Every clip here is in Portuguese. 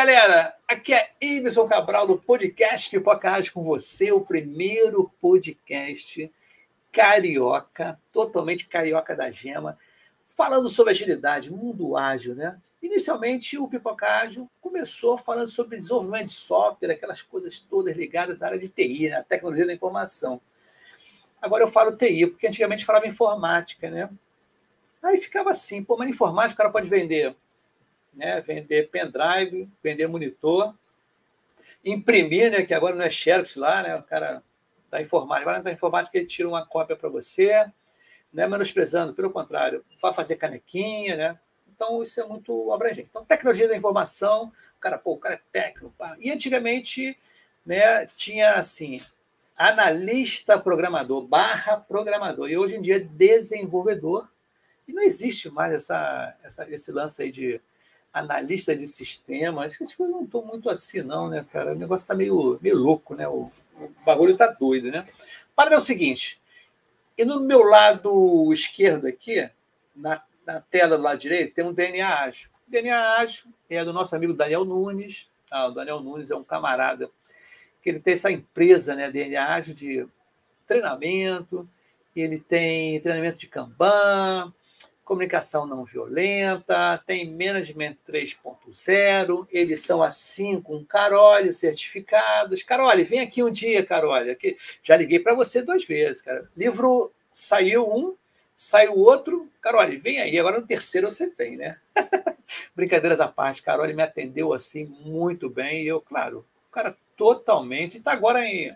galera! Aqui é Iveson Cabral do podcast Pipocas com você, o primeiro podcast carioca, totalmente carioca da gema, falando sobre agilidade, mundo ágil, né? Inicialmente, o Pipocágio começou falando sobre desenvolvimento de software, aquelas coisas todas ligadas à área de TI, né? tecnologia da informação. Agora eu falo TI, porque antigamente falava informática, né? Aí ficava assim, pô, mas informática o cara pode vender né? vender pendrive, vender monitor, imprimir, né? que agora não é Xerox lá, né? o cara da informática, agora da informática ele tira uma cópia para você, não é menosprezando, pelo contrário, vai fazer canequinha, né? Então, isso é muito abrangente. Então, tecnologia da informação, o cara, pô, o cara é técnico. Pá. E antigamente, né, tinha assim, analista programador, barra programador. E hoje em dia, é desenvolvedor. E não existe mais essa, essa, esse lance aí de analista de sistemas, que eu não estou muito assim, não, né, cara? O negócio está meio, meio louco, né? O, o bagulho está doido, né? Para é o seguinte, e no meu lado esquerdo aqui, na, na tela do lado direito, tem um DNA ágil. O DNA ágil é do nosso amigo Daniel Nunes. Ah, o Daniel Nunes é um camarada que ele tem essa empresa, né, DNA ágil de treinamento, ele tem treinamento de Kanban, comunicação não violenta, tem Management 3.0, eles são assim com Carole, certificados. Carole, vem aqui um dia, Carole. Aqui. Já liguei para você duas vezes, cara. Livro saiu um, saiu outro. Carole, vem aí. Agora no terceiro você vem, né? Brincadeiras à parte, Carole me atendeu assim muito bem. E eu, claro, o cara totalmente. Está agora em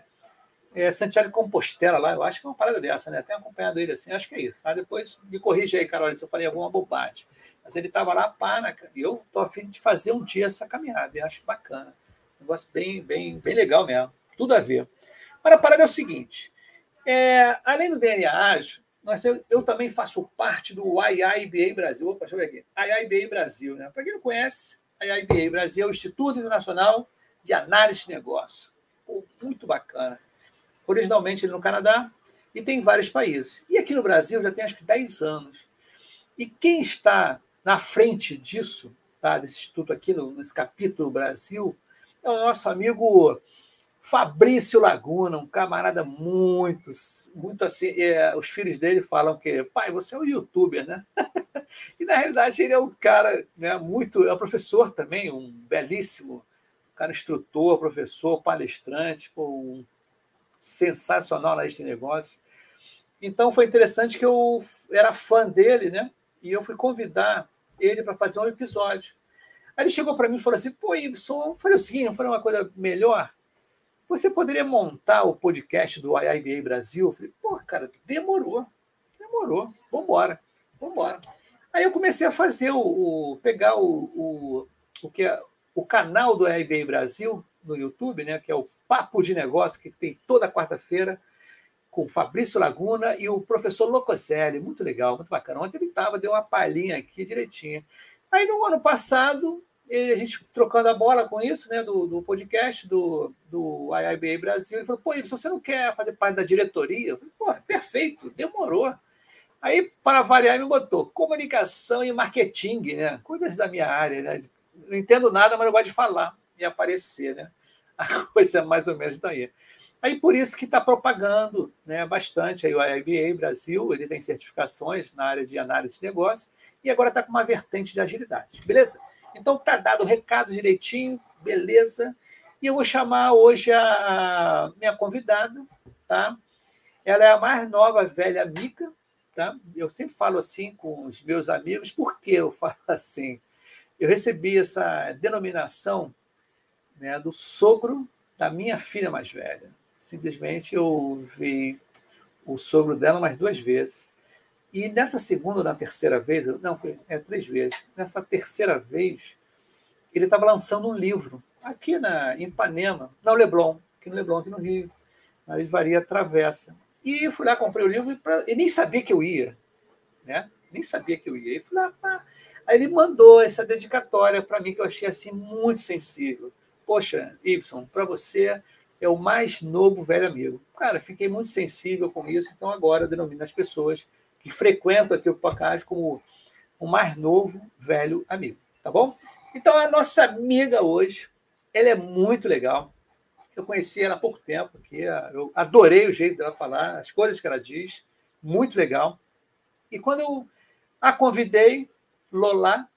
é, Santiago de Compostela lá, eu acho que é uma parada dessa, né? Tenho acompanhado ele assim, acho que é isso. Tá? Depois me corrija aí, Carol, se eu falei alguma bobagem. Mas ele estava lá, pá, né, e eu tô afim de fazer um dia essa caminhada, e acho bacana. Um negócio bem, bem, bem legal mesmo. Tudo a ver. Agora, a parada é o seguinte: é, além do DNA Ágil, nós, eu, eu, também faço parte do IIBA Brasil. Opa, deixa eu ver aqui. IIBA Brasil, né? Para quem não conhece, IIBA Brasil é o Instituto Internacional de Análise de Negócio. Pô, muito bacana originalmente no Canadá, e tem vários países. E aqui no Brasil já tem acho que 10 anos. E quem está na frente disso, tá, desse instituto aqui, no, nesse capítulo Brasil, é o nosso amigo Fabrício Laguna, um camarada muito, muito assim. É, os filhos dele falam que, pai, você é um youtuber, né? e na realidade ele é um cara, né, muito, é um professor também, um belíssimo cara instrutor, professor, palestrante, um sensacional neste negócio. Então foi interessante que eu era fã dele, né? E eu fui convidar ele para fazer um episódio. Aí ele chegou para mim e falou assim: pô, Ibson, falei o seguinte, falei uma coisa melhor. Você poderia montar o podcast do IIBA Brasil? Eu falei, pô, cara, demorou. Demorou. Vambora. Vambora. Aí eu comecei a fazer o. o pegar o, o, o que é o canal do IIBA Brasil no YouTube, né, que é o Papo de Negócio, que tem toda quarta-feira, com o Fabrício Laguna e o professor Locoselli. Muito legal, muito bacana. Ontem ele estava, deu uma palhinha aqui direitinho. Aí no ano passado, ele, a gente trocando a bola com isso, né, do, do podcast do, do IIBA Brasil, ele falou: pô, se você não quer fazer parte da diretoria? Eu falei: pô, perfeito, demorou. Aí, para variar, me botou comunicação e marketing, né? Coisas da minha área, né? Não entendo nada, mas eu gosto de falar e aparecer, né? A coisa é mais ou menos daí. Aí por isso que está propagando né, bastante aí o IBA Brasil, ele tem certificações na área de análise de negócio e agora está com uma vertente de agilidade, beleza? Então tá dado o recado direitinho, beleza? E eu vou chamar hoje a minha convidada, tá? Ela é a mais nova velha amiga, tá? Eu sempre falo assim com os meus amigos, por que eu falo assim? Eu recebi essa denominação né, do sogro da minha filha mais velha. Simplesmente eu vi o sogro dela mais duas vezes. E nessa segunda ou na terceira vez, não, foi é, três vezes, nessa terceira vez, ele estava lançando um livro aqui na, em Ipanema, não Leblon, aqui no Leblon, aqui no Rio, na Livraria Travessa. E eu fui lá, comprei o livro e, pra, e nem sabia que eu ia, né? Nem sabia que eu ia. E fui lá, pá. Aí ele mandou essa dedicatória para mim que eu achei assim muito sensível. Poxa, Y, para você é o mais novo velho amigo. Cara, fiquei muito sensível com isso, então agora denomino as pessoas que frequentam aqui o podcast como o mais novo velho amigo, tá bom? Então, a nossa amiga hoje, ela é muito legal. Eu conheci ela há pouco tempo, que eu adorei o jeito dela falar, as coisas que ela diz, muito legal. E quando eu a convidei, Lola,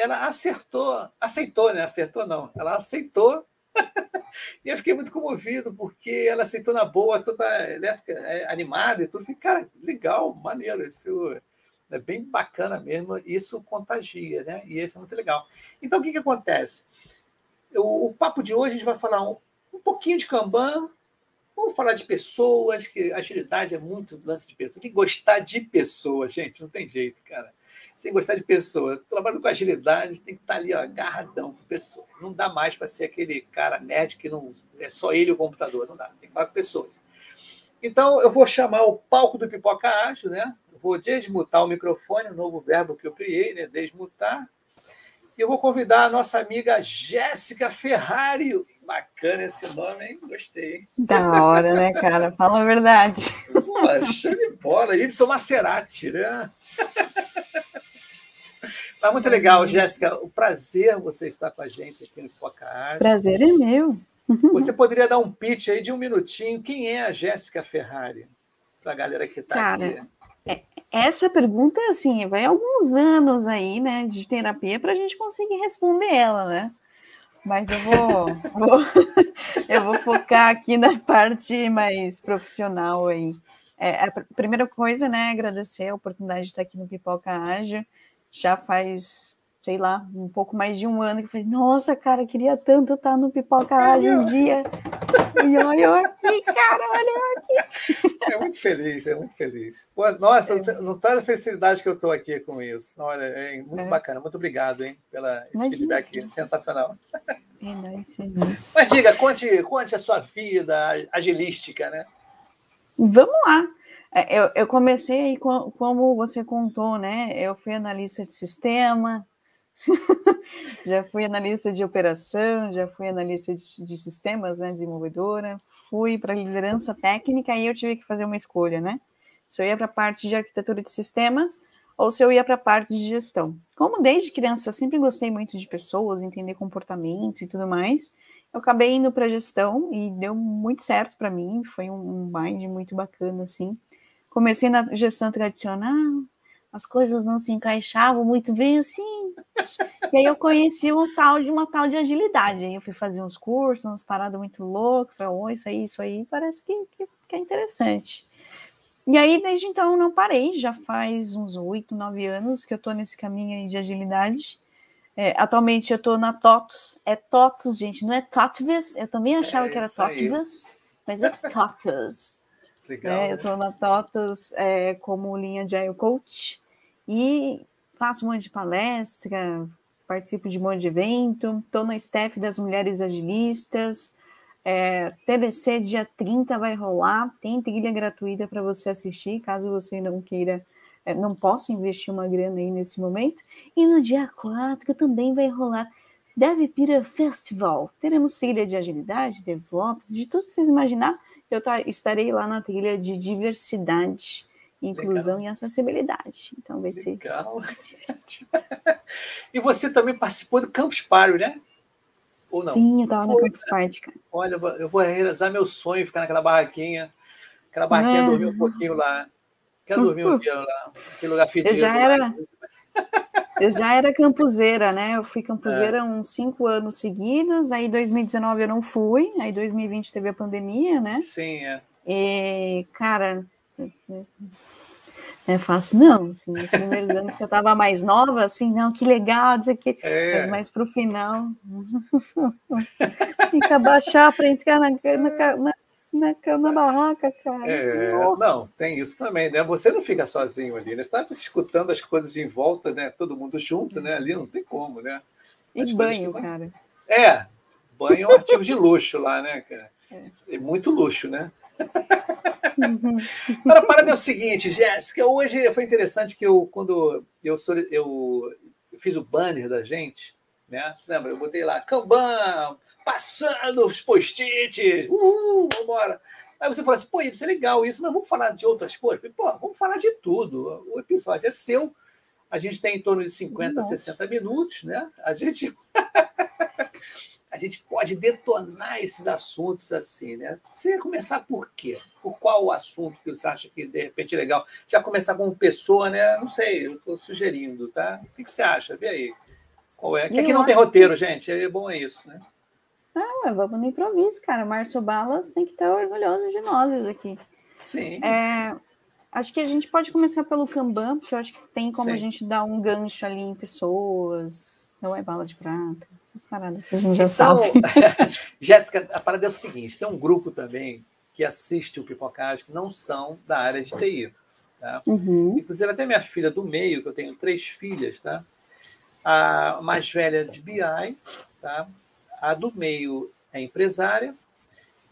ela acertou, aceitou, né? Acertou não, ela aceitou. e eu fiquei muito comovido, porque ela aceitou na boa, toda elétrica, é, animada e tudo. Fiquei, cara, legal, maneiro, isso é bem bacana mesmo, isso contagia, né? E isso é muito legal. Então, o que, que acontece? O, o papo de hoje a gente vai falar um, um pouquinho de Kanban, vamos falar de pessoas, que agilidade é muito lance de pessoas. Tem que gostar de pessoas, gente, não tem jeito, cara sem gostar de pessoas. Trabalhando com agilidade, tem que estar ali ó, agarradão com pessoas. Não dá mais para ser aquele cara nerd que não é só ele e o computador. Não dá, tem que falar com pessoas. Então, eu vou chamar o palco do Pipoca Ágil, né? Eu vou desmutar o microfone, um novo verbo que eu criei, né? Desmutar. E eu vou convidar a nossa amiga Jéssica Ferrari. Bacana esse nome, hein? Gostei. Da hora, né, cara? Fala a verdade. Pô, show de bola. Y Maserati, né? Tá muito legal, Jéssica. O prazer você estar com a gente aqui no Foca Arte. Prazer é meu. Você poderia dar um pitch aí de um minutinho? Quem é a Jéssica Ferrari? Para a galera que está aqui. É, essa pergunta, assim, vai alguns anos aí, né, de terapia para a gente conseguir responder ela, né? Mas eu vou, vou, eu vou focar aqui na parte mais profissional aí. É, a primeira coisa, né, agradecer a oportunidade de estar aqui no Pipoca Ágil já faz, sei lá, um pouco mais de um ano que eu falei, nossa, cara, queria tanto estar no Pipoca Rádio um dia. E olha eu aqui, cara, olha eu aqui. É muito feliz, é muito feliz. Nossa, é. não traz a felicidade que eu estou aqui com isso. Olha, é muito é. bacana. Muito obrigado, hein, pela esse Mas, feedback sensacional. É nice, é nice. Mas diga, conte, conte a sua vida agilística, né? Vamos lá. É, eu, eu comecei aí com, como você contou, né? Eu fui analista de sistema, já fui analista de operação, já fui analista de, de sistemas, né? Desenvolvedora, fui para liderança técnica e eu tive que fazer uma escolha, né? Se eu ia para a parte de arquitetura de sistemas ou se eu ia para a parte de gestão. Como desde criança eu sempre gostei muito de pessoas, entender comportamento e tudo mais, eu acabei indo para gestão e deu muito certo para mim, foi um, um mind muito bacana, assim comecei na gestão tradicional, as coisas não se encaixavam muito bem assim. E aí eu conheci um tal de uma tal de agilidade. Aí eu fui fazer uns cursos, umas paradas muito loucas. Falei, oh, isso aí, isso aí, parece que, que, que, é interessante. E aí, desde então, não parei. Já faz uns oito, nove anos que eu estou nesse caminho aí de agilidade. É, atualmente eu estou na TOTUS. É TOTUS, gente, não é TOTVIS. Eu também achava é que era TOTVIS, mas é TOTUS. Legal. É, eu estou na TOTUS é, como linha de IO Coach e faço um monte de palestra, participo de um monte de evento, estou no staff das Mulheres Agilistas. É, TDC dia 30 vai rolar, tem trilha gratuita para você assistir, caso você não queira, é, não possa investir uma grana aí nesse momento. E no dia 4 também vai rolar DevPira Festival. Teremos trilha de agilidade, DevOps, de tudo que vocês imaginar eu estarei lá na trilha de diversidade, inclusão Legal. e acessibilidade. Então vai ser. Legal. e você também participou do Campus Party, né? Ou não? Sim, eu estava no Campus Party, cara. Olha, eu vou realizar meu sonho, ficar naquela barraquinha. Aquela barraquinha, é. dormir um pouquinho lá. Quero dormir um dia lá. Aquele lugar fedido. Eu já era. Eu já era campuseira, né? Eu fui campuseira é. uns cinco anos seguidos, aí 2019 eu não fui, aí 2020 teve a pandemia, né? Sim, é. E, cara, é fácil, não. Assim, nos primeiros anos que eu tava mais nova, assim, não, que legal, dizer que. É. Mas mais pro final. Tem que abaixar para entrar na, na, na na cama barraca, cara. É, não, tem isso também, né? Você não fica sozinho ali, né? Você está escutando as coisas em volta, né? Todo mundo junto, né? Ali não tem como, né? As e banho, cara. É, banho é um artigo de luxo lá, né, cara? É, é muito luxo, né? Uhum. Para a parada é o seguinte, Jéssica, hoje foi interessante que eu, quando eu, eu fiz o banner da gente, né? Você lembra? Eu botei lá, Kanban, passando os post-its, uhul, vambora. Aí você fala assim, pô, isso é legal isso, mas vamos falar de outras coisas? Pô, vamos falar de tudo. O episódio é seu. A gente tem em torno de 50, Nossa. 60 minutos, né? A gente a gente pode detonar esses assuntos assim, né? Você ia começar por quê? Por qual assunto que você acha que de repente é legal? Já começar com pessoa, né? Não sei, eu estou sugerindo, tá? O que, você acha? Vê aí. Qual é? Que aqui não tem roteiro, gente. É bom é isso, né? Ah, vamos no improviso, cara. Márcio Balas tem que estar orgulhoso de nós aqui. Sim. É, acho que a gente pode começar pelo Kanban, porque eu acho que tem como Sim. a gente dar um gancho ali em pessoas. Não é bala de prata. Essas paradas que a gente já então, sabe. Jéssica, a parada é o seguinte: tem um grupo também que assiste o Pipocagem que não são da área de TI. Tá? Uhum. Inclusive, até minha filha do meio, que eu tenho três filhas, tá? A mais velha de BI, tá? A do meio é empresária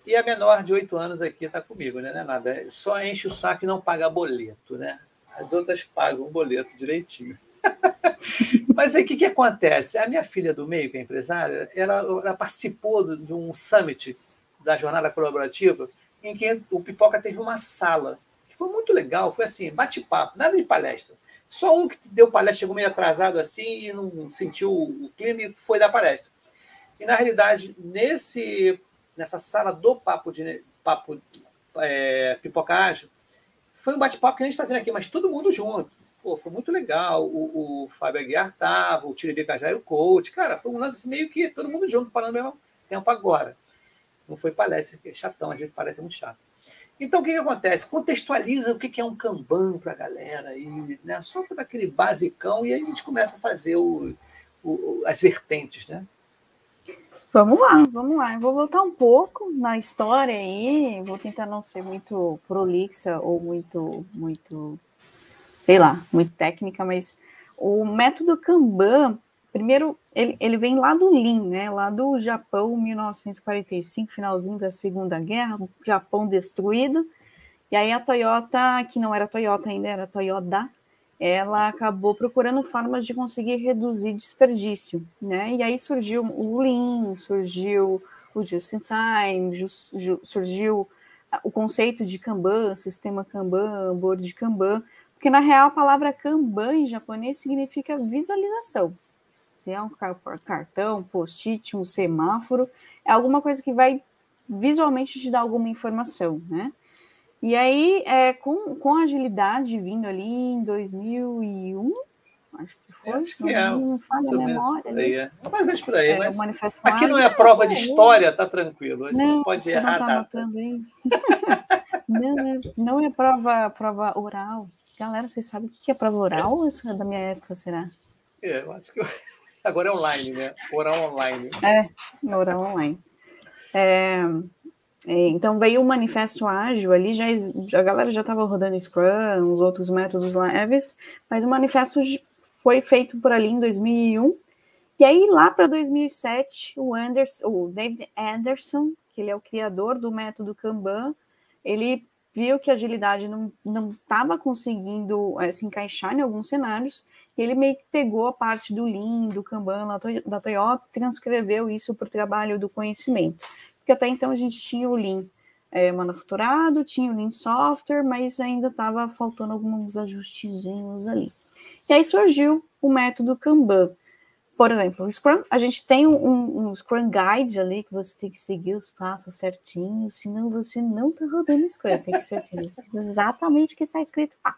e a menor de oito anos aqui está comigo, né? Não é nada. Só enche o saco e não paga boleto, né? As outras pagam o boleto direitinho. Mas aí o que, que acontece? A minha filha do meio, que é empresária, ela, ela participou de um summit da jornada colaborativa em que o Pipoca teve uma sala, que foi muito legal, foi assim, bate-papo, nada de palestra. Só um que deu palestra chegou meio atrasado assim e não sentiu o clima e foi dar palestra. E na realidade, nesse, nessa sala do papo de papo é, pipocagem, foi um bate-papo que a gente está tendo aqui, mas todo mundo junto pô, foi muito legal. O, o Fábio Aguiar tava, o Tiririca já era o coach. Cara, foi um lance meio que todo mundo junto, falando ao mesmo tempo agora. Não foi palestra, que é chatão, às vezes parece muito chato. Então, o que, que acontece? Contextualiza o que, que é um Kanban para a galera, aí, né? só para aquele basicão, e aí a gente começa a fazer o, o, as vertentes, né? Vamos lá, vamos lá. Eu vou voltar um pouco na história aí, vou tentar não ser muito prolixa ou muito, muito sei lá, muito técnica, mas o método Kanban, primeiro, ele, ele vem lá do Lean, né, lá do Japão, 1945, finalzinho da Segunda Guerra, Japão destruído, e aí a Toyota, que não era Toyota ainda, era Toyota, ela acabou procurando formas de conseguir reduzir desperdício, né, e aí surgiu o Lean, surgiu o Just in Time, just, surgiu o conceito de Kanban, sistema Kanban, board Kanban, porque, na real, a palavra Kanban em japonês significa visualização. Se é um cartão, post-it, um semáforo, é alguma coisa que vai visualmente te dar alguma informação, né? E aí, é, com, com agilidade vindo ali em 2001, acho que foi. Acho que é. Não faz a memória. Aí, é. Mais ou menos por aí. É, mas aqui não é prova de história, tá tranquilo. A gente não, pode errar não tá a data. não, é, não é prova, prova oral. Galera, vocês sabem o que é prova oral? É. Isso é da minha época, será? É, eu acho que agora é online, né? Oral online. É, oral online. É, então veio o manifesto ágil ali, já, a galera já estava rodando Scrum, os outros métodos leves, mas o manifesto foi feito por ali em 2001. E aí, lá para 2007, o, Anderson, o David Anderson, que ele é o criador do método Kanban, ele viu que a agilidade não estava conseguindo é, se encaixar em alguns cenários, e ele meio que pegou a parte do Lean, do Kanban, da Toyota, transcreveu isso para o trabalho do conhecimento. Porque até então a gente tinha o Lean é, manufaturado, tinha o Lean software, mas ainda estava faltando alguns ajustezinhos ali. E aí surgiu o método Kanban, por exemplo, o Scrum, a gente tem um, um, Scrum Guide ali que você tem que seguir os passos certinhos, senão você não está rodando Scrum. Tem que ser assim, exatamente o que está escrito lá.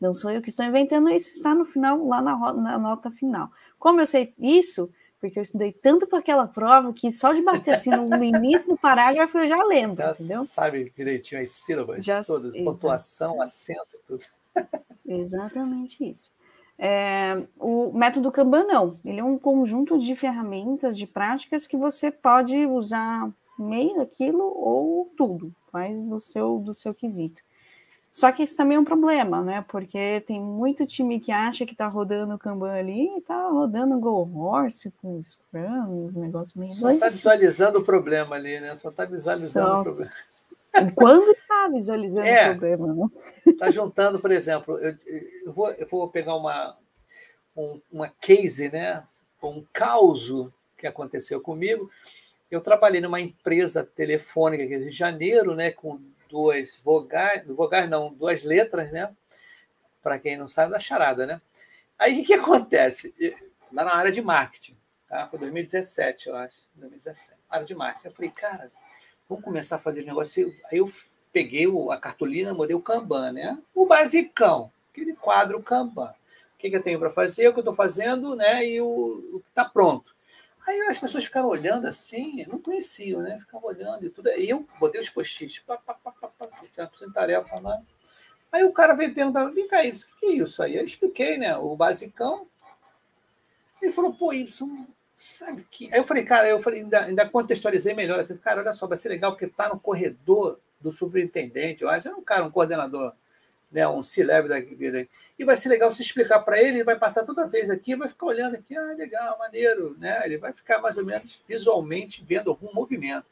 Não sou eu que estou inventando isso, está no final, lá na, na nota final. Como eu sei isso? Porque eu estudei tanto para aquela prova que só de bater assim no, início do parágrafo eu já lembro, já entendeu? sabe direitinho as sílabas, já, todas, pontuação, acento, tudo. Exatamente isso. É, o método Kanban não, ele é um conjunto de ferramentas, de práticas que você pode usar meio daquilo ou tudo, faz do seu, do seu quesito. Só que isso também é um problema, né? Porque tem muito time que acha que está rodando o Kanban ali e está rodando Go Horse com Scrum, um negócio meio. Só está visualizando o problema ali, né? Só está visualizando Só... o problema. Quando está visualizando é, o problema, né? Está juntando, por exemplo, eu, eu, vou, eu vou pegar uma, um, uma case, né? Um caos que aconteceu comigo. Eu trabalhei numa empresa telefônica aqui de Janeiro, né? Com duas vogais, vogais não, duas letras, né? Para quem não sabe, da charada, né? Aí o que, acontece? Lá na área de marketing, tá? Foi 2017, eu acho. 2017. Área de marketing. Eu falei, cara, vamos começar a fazer negócio. Aí eu peguei a cartolina, mudei o Kanban, né? O basicão, aquele quadro Kanban. O que, que eu tenho para fazer, o que eu estou fazendo, né? E o, o que está pronto. Aí as pessoas ficaram olhando assim, não conheciam, né? Ficavam olhando e tudo. Aí eu botei os post-its, pá, pá, pá, pá, pá, tinha uma tarefa lá. Aí o cara veio perguntar, vem cá, isso, o que é isso aí? Eu expliquei, né? O basicão. Ele falou, pô, isso, sabe que. Aí eu falei, cara, eu falei, ainda, ainda contextualizei melhor. Assim, cara, olha só, vai ser legal porque tá no corredor do superintendente, eu acho, é um cara, um coordenador, né, um C-level da vida. E vai ser legal se explicar para ele, ele vai passar toda vez aqui, vai ficar olhando aqui, ah, legal, maneiro, né? Ele vai ficar mais ou menos visualmente vendo algum movimento.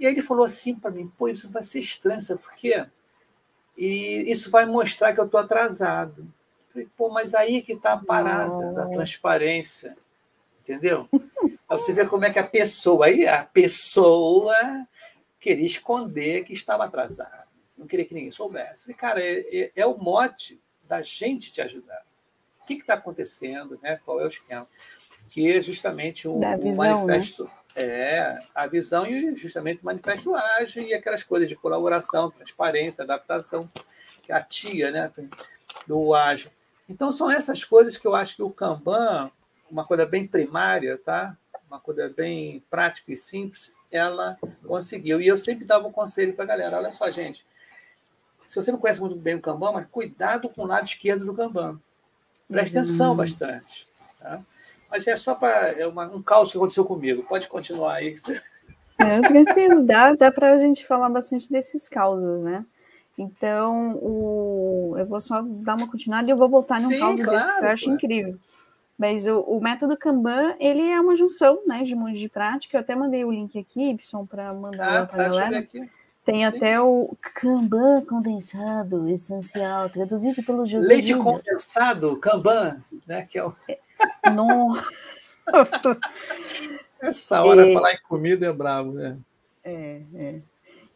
E aí ele falou assim para mim, pô, isso vai ser estranho, sabe por quê? E isso vai mostrar que eu estou atrasado. Eu falei, pô, mas aí que está a parada Nossa. da transparência, entendeu? Aí você vê como é que a pessoa, aí a pessoa queria esconder que estava atrasado, não queria que ninguém soubesse. Falei, cara, é, é, é, o mote da gente te ajudar. O que está acontecendo, né? qual é o esquema? Que é justamente o, visão, o né? manifesto. Né? É, a visão e justamente o manifesto ágil e aquelas coisas de colaboração, transparência, adaptação, que é a tia né, do ágil. Então, são essas coisas que eu acho que o Kanban, uma coisa bem primária, tá? uma coisa bem prática e simples, ela conseguiu. E eu sempre dava um conselho para a galera: olha só, gente, se você não conhece muito bem o Kanban, mas cuidado com o lado esquerdo do Kanban. Preste uhum. atenção bastante. Tá? Mas é só para é uma, um caos que aconteceu comigo. Pode continuar aí. É, tranquilo, dá, dá para a gente falar bastante desses causos, né? Então, o... eu vou só dar uma continuada e eu vou voltar num Sim, caso claro, desse que eu acho claro. incrível. Mas o, o, método Kanban, ele é uma junção né, de um monte de prática. Eu até mandei o link aqui, Ibson, para mandar ah, para a tá, galera. Tem Sim. até o Kanban condensado, essencial, traduzido pelo José. Leite condensado, Kanban, né? Que é o... Nossa! Essa hora é... falar em comida é bravo, né? É, é.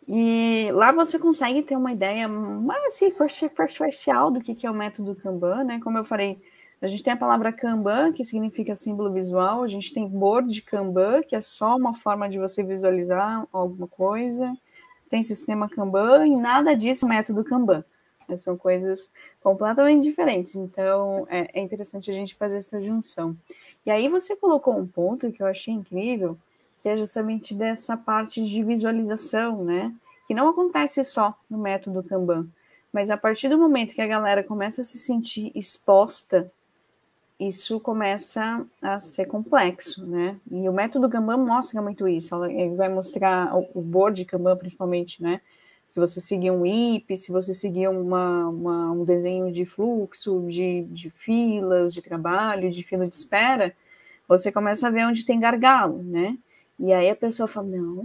E lá você consegue ter uma ideia mais assim, parcial do que é o método Kanban, né? Como eu falei, a gente tem a palavra Kanban, que significa símbolo visual, a gente tem board Kanban, que é só uma forma de você visualizar alguma coisa, tem sistema Kanban e nada disso é método Kanban. São coisas completamente diferentes, então é, é interessante a gente fazer essa junção. E aí você colocou um ponto que eu achei incrível, que é justamente dessa parte de visualização, né? Que não acontece só no método Kanban, mas a partir do momento que a galera começa a se sentir exposta isso começa a ser complexo, né? E o método Kanban mostra muito isso. Ele vai mostrar o board Kanban, principalmente, né? Se você seguir um IP, se você seguir uma, uma, um desenho de fluxo, de, de filas de trabalho, de fila de espera, você começa a ver onde tem gargalo, né? E aí a pessoa fala: não,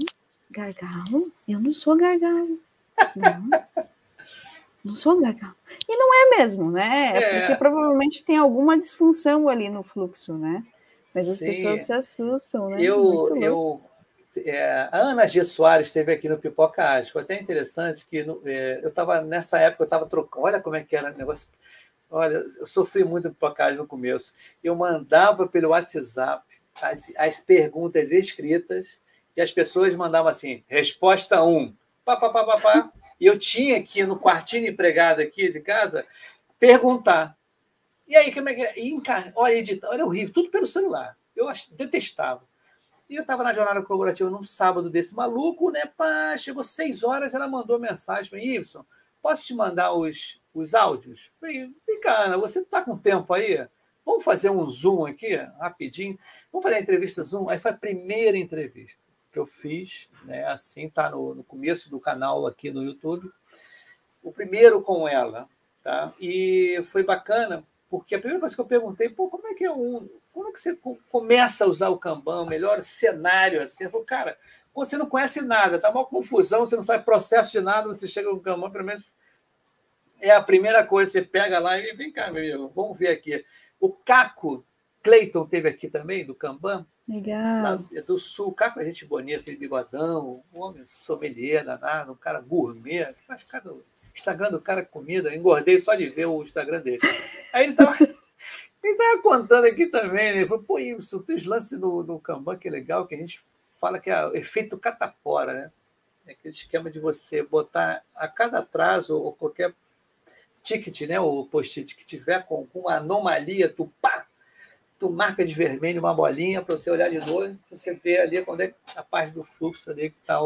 gargalo? Eu não sou gargalo. Não, não sou gargalo. E não é mesmo, né? É, é. porque provavelmente tem alguma disfunção ali no fluxo, né? Mas as Sim. pessoas se assustam, né? Eu, eu, é, a Ana G. Soares esteve aqui no Pipoca Ágil. Foi até interessante que no, é, eu estava, nessa época, eu estava trocando. Olha como é que era o negócio. Olha, eu sofri muito no Pipoca Ágil no começo. Eu mandava pelo WhatsApp as, as perguntas escritas e as pessoas mandavam assim: resposta 1, pá, pá, pá, pá, pá. E eu tinha que, no quartinho empregado aqui de casa, perguntar. E aí, como é que é? Encar... Olha, editar, olha, horrível, tudo pelo celular. Eu detestava. E eu estava na jornada colaborativa num sábado desse maluco, né? Pá, chegou seis horas, ela mandou mensagem para mim, Ibson, posso te mandar os, os áudios? Falei, Ana, você está com tempo aí? Vamos fazer um Zoom aqui, rapidinho? Vamos fazer a entrevista Zoom? Aí foi a primeira entrevista que eu fiz, né? Assim tá no, no começo do canal aqui no YouTube. O primeiro com ela, tá? E foi bacana porque a primeira coisa que eu perguntei, pô, como é que é um, como é que você começa a usar o Kanban, melhor cenário assim? Eu falei, cara, você não conhece nada, tá uma confusão, você não sabe processo de nada, você chega no Kanban, pelo menos é a primeira coisa, você pega lá e vem cá, meu amigo, vamos ver aqui. O Caco Cleiton teve aqui também, do Kanban. Legal. do Sul, cara com a gente bonita, aquele bigodão, um homem sommelier danado, um cara gourmet. Acho que o Instagram do cara comida, engordei só de ver o Instagram dele. Aí ele tava. Ele estava contando aqui também, né? Ele falou, pô, isso, tem os lances do, do Kanban que é legal, que a gente fala que é o efeito catapora, né? É aquele esquema de você botar a cada atraso ou qualquer ticket, né? O post-it que tiver com, uma anomalia, tu pá, tu marca de vermelho uma bolinha para você olhar de novo, você vê ali quando é a parte do fluxo ali que está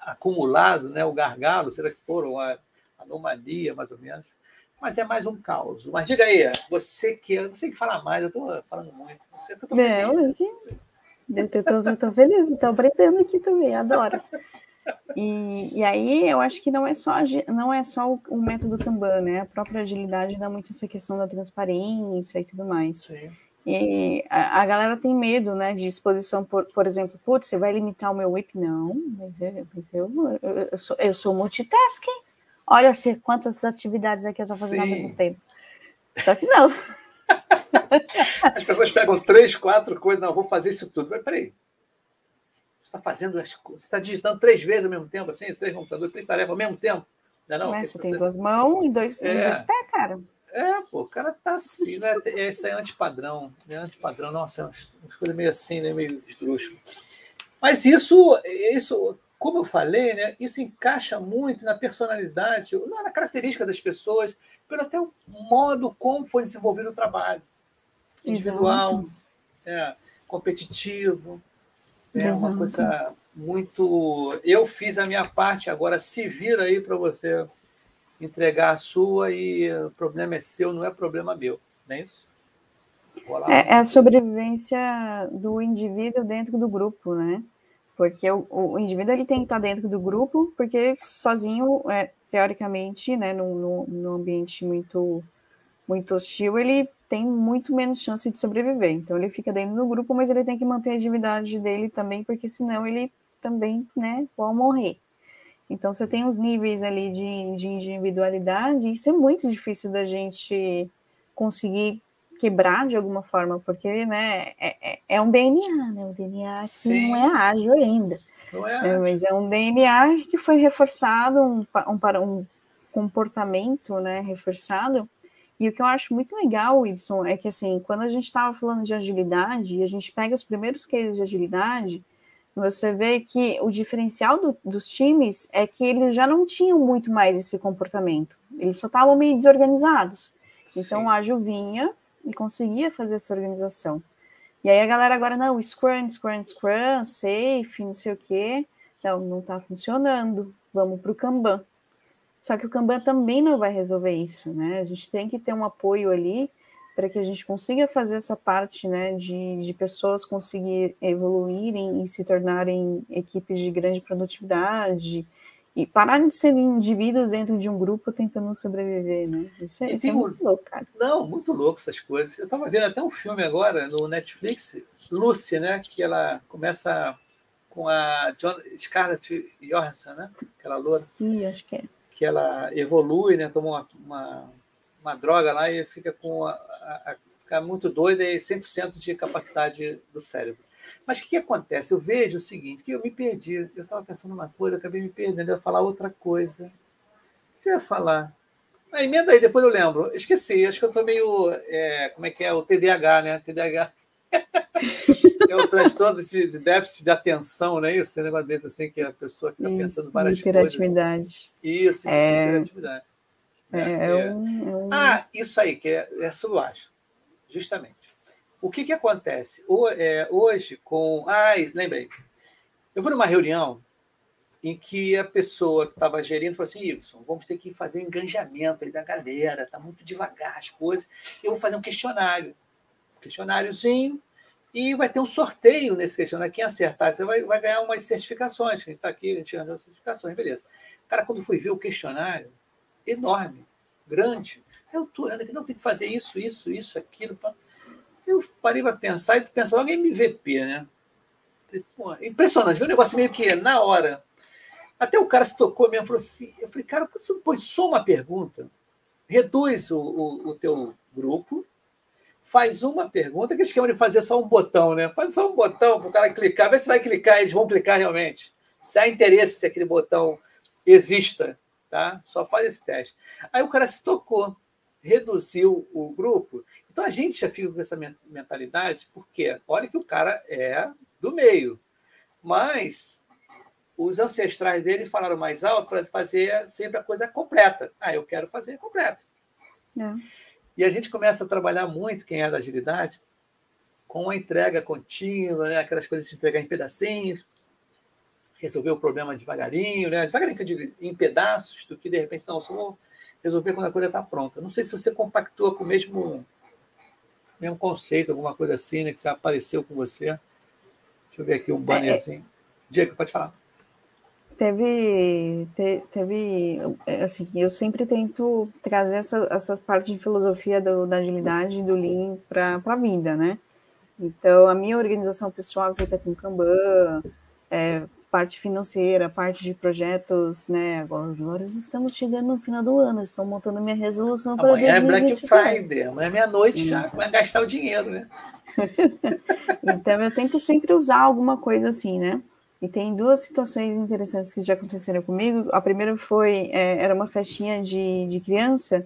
acumulado, né? O gargalo, será que for, ou a anomalia, mais ou menos mas é mais um caos. Mas diga aí, você que eu não sei que falar mais, eu estou falando muito. Você, eu tô feliz. eu estou feliz, estou aprendendo aqui também, adoro. E, e, aí eu acho que não é só não é só o, o, método Kanban, né? A própria agilidade dá muito essa questão da transparência e tudo mais. Sim. E a, a, galera tem medo, né, de exposição, por, por exemplo, putz, você vai limitar o meu whip? Não, mas eu, mas eu, eu, eu, sou, eu sou multitasking. Olha se quantas atividades aqui eu estou fazendo Sim. ao mesmo tempo. Só que não. As pessoas pegam três, quatro coisas, não, vou fazer isso tudo. Mas peraí. Você está fazendo as coisas, você está digitando três vezes ao mesmo tempo, assim, três computadores, três tarefas ao mesmo tempo. Não é não? Mas você tem duas mãos e dois, é. dois pés, cara. É, pô, o cara tá assim, né? Isso é antipadrão. É antipadrão, nossa, é umas coisas meio assim, né? meio esdrúxulo. Mas isso, isso como eu falei, né, isso encaixa muito na personalidade, não, na característica das pessoas, pelo até o modo como foi desenvolvido o trabalho. Individual, é, competitivo, é uma coisa muito. Eu fiz a minha parte, agora se vira aí para você entregar a sua e o problema é seu, não é problema meu, não é isso? É, é a sobrevivência do indivíduo dentro do grupo, né? Porque o, o, indivíduo ele tem que estar dentro do grupo, porque sozinho, é, teoricamente, né, num, num ambiente muito, muito hostil, ele tem muito menos chance de sobreviver. Então ele fica dentro do grupo, mas ele tem que manter a atividade dele também, porque senão ele também, né, pode morrer. Então você tem os níveis ali de, de individualidade, e isso é muito difícil da gente conseguir quebrar de alguma forma, porque né, é, é, é um DNA, né? O DNA que não é ágil ainda. Não é, é ágil. mas é um DNA que foi reforçado, um, um, um comportamento né, reforçado. E o que eu acho muito legal, Wilson, é que assim, quando a gente estava falando de agilidade, e a gente pega os primeiros cases de agilidade, você vê que o diferencial do, dos times é que eles já não tinham muito mais esse comportamento. Eles só estavam meio desorganizados. Então, Sim. o ágil vinha, e conseguia fazer essa organização. E aí a galera agora, não, Scrum, Scrum, Scrum, Safe, não sei o quê. Não, não está funcionando. Vamos para o Kanban. Só que o Kanban também não vai resolver isso, né? A gente tem que ter um apoio ali para que a gente consiga fazer essa parte, né, de, de pessoas conseguir evoluírem e se tornarem equipes de grande produtividade, e parar de ser indivíduos dentro de um grupo tentando sobreviver, né? Isso é, isso é muito louco, cara. Não, muito louco essas coisas. Eu estava vendo até um filme agora no Netflix, Lucy, né? Que ela começa com a John, Scarlett Johansson, né? Aquela loura. Ih, acho que é. Que ela evolui, né? Toma uma, uma, uma droga lá e fica com a, a, a fica muito doida e 100% de capacidade do cérebro. Mas o que, que, acontece? Eu vejo o seguinte, que eu me perdi. Eu estava pensando uma coisa, acabei me perdendo. Eu ia falar outra coisa. O que eu ia falar? A emenda aí, depois eu lembro. Esqueci, acho que eu estou meio. É, como é que é? O TDAH, né? TDAH. é o transtorno de, de, déficit de atenção, não é isso? Tem um negócio desse assim que a pessoa fica isso, pensando várias hiperatividade. coisas. Isso, é... hiperatividade. É, é, é, um, é um... Ah, isso aí, que é, é justamente. O que, que acontece? É, hoje, com. Ah, lembrei. Eu vou numa reunião em que a pessoa que estava gerindo falou assim: Ibson, vamos ter que fazer um engajamento aí da galera, está muito devagar as coisas. Eu vou fazer um questionário. Um questionáriozinho, e vai ter um sorteio nesse questionário. Quem acertar, você vai, vai ganhar umas certificações. A gente está aqui, a gente ganhou certificações, beleza. Cara, quando fui ver o questionário, enorme, grande, eu estou olhando aqui, não, tem que fazer isso, isso, isso, aquilo. Eu parei para pensar e tu pensa logo em MVP, né? Pô, impressionante, viu um negócio meio que na hora. Até o cara se tocou mesmo, falou assim, eu falei, cara, você não põe só uma pergunta, reduz o, o, o teu grupo, faz uma pergunta, que chamam de fazer só um botão, né? Faz só um botão para o cara clicar, vê se vai clicar, eles vão clicar realmente. Se há interesse se aquele botão exista, tá? Só faz esse teste. Aí o cara se tocou, reduziu o grupo Então a gente já fica com essa mentalidade, porque olha que o cara é do meio, mas os ancestrais dele falaram mais alto para fazer sempre a coisa completa. Ah, eu quero fazer completa. É. E a gente começa a trabalhar muito, quem é da agilidade, com a entrega contínua, né? aquelas coisas de entregar em pedacinhos, resolver o problema devagarinho, né? devagarinho digo, em pedaços, do que de repente, não, só vou resolver quando a coisa está pronta. Não sei se você compactua com o mesmo, mesmo conceito, alguma coisa assim, né? que já apareceu com você. Deixa eu ver aqui um banner é, é. assim. Diego, pode falar. Teve, te, teve, assim, eu sempre tento trazer essa, essa parte de filosofia do, da agilidade do Lean para a vida, né? Então, a minha organização pessoal é feita com Kanban, é, parte financeira, parte de projetos, né? Agora, agora estamos chegando no final do ano, estou montando minha resolução para Amanhã é Black Friday, amanhã é meia-noite já, vai gastar o dinheiro, né? então, eu tento sempre usar alguma coisa assim, né? E tem duas situações interessantes que já aconteceram comigo. A primeira foi, é, era uma festinha de, de criança,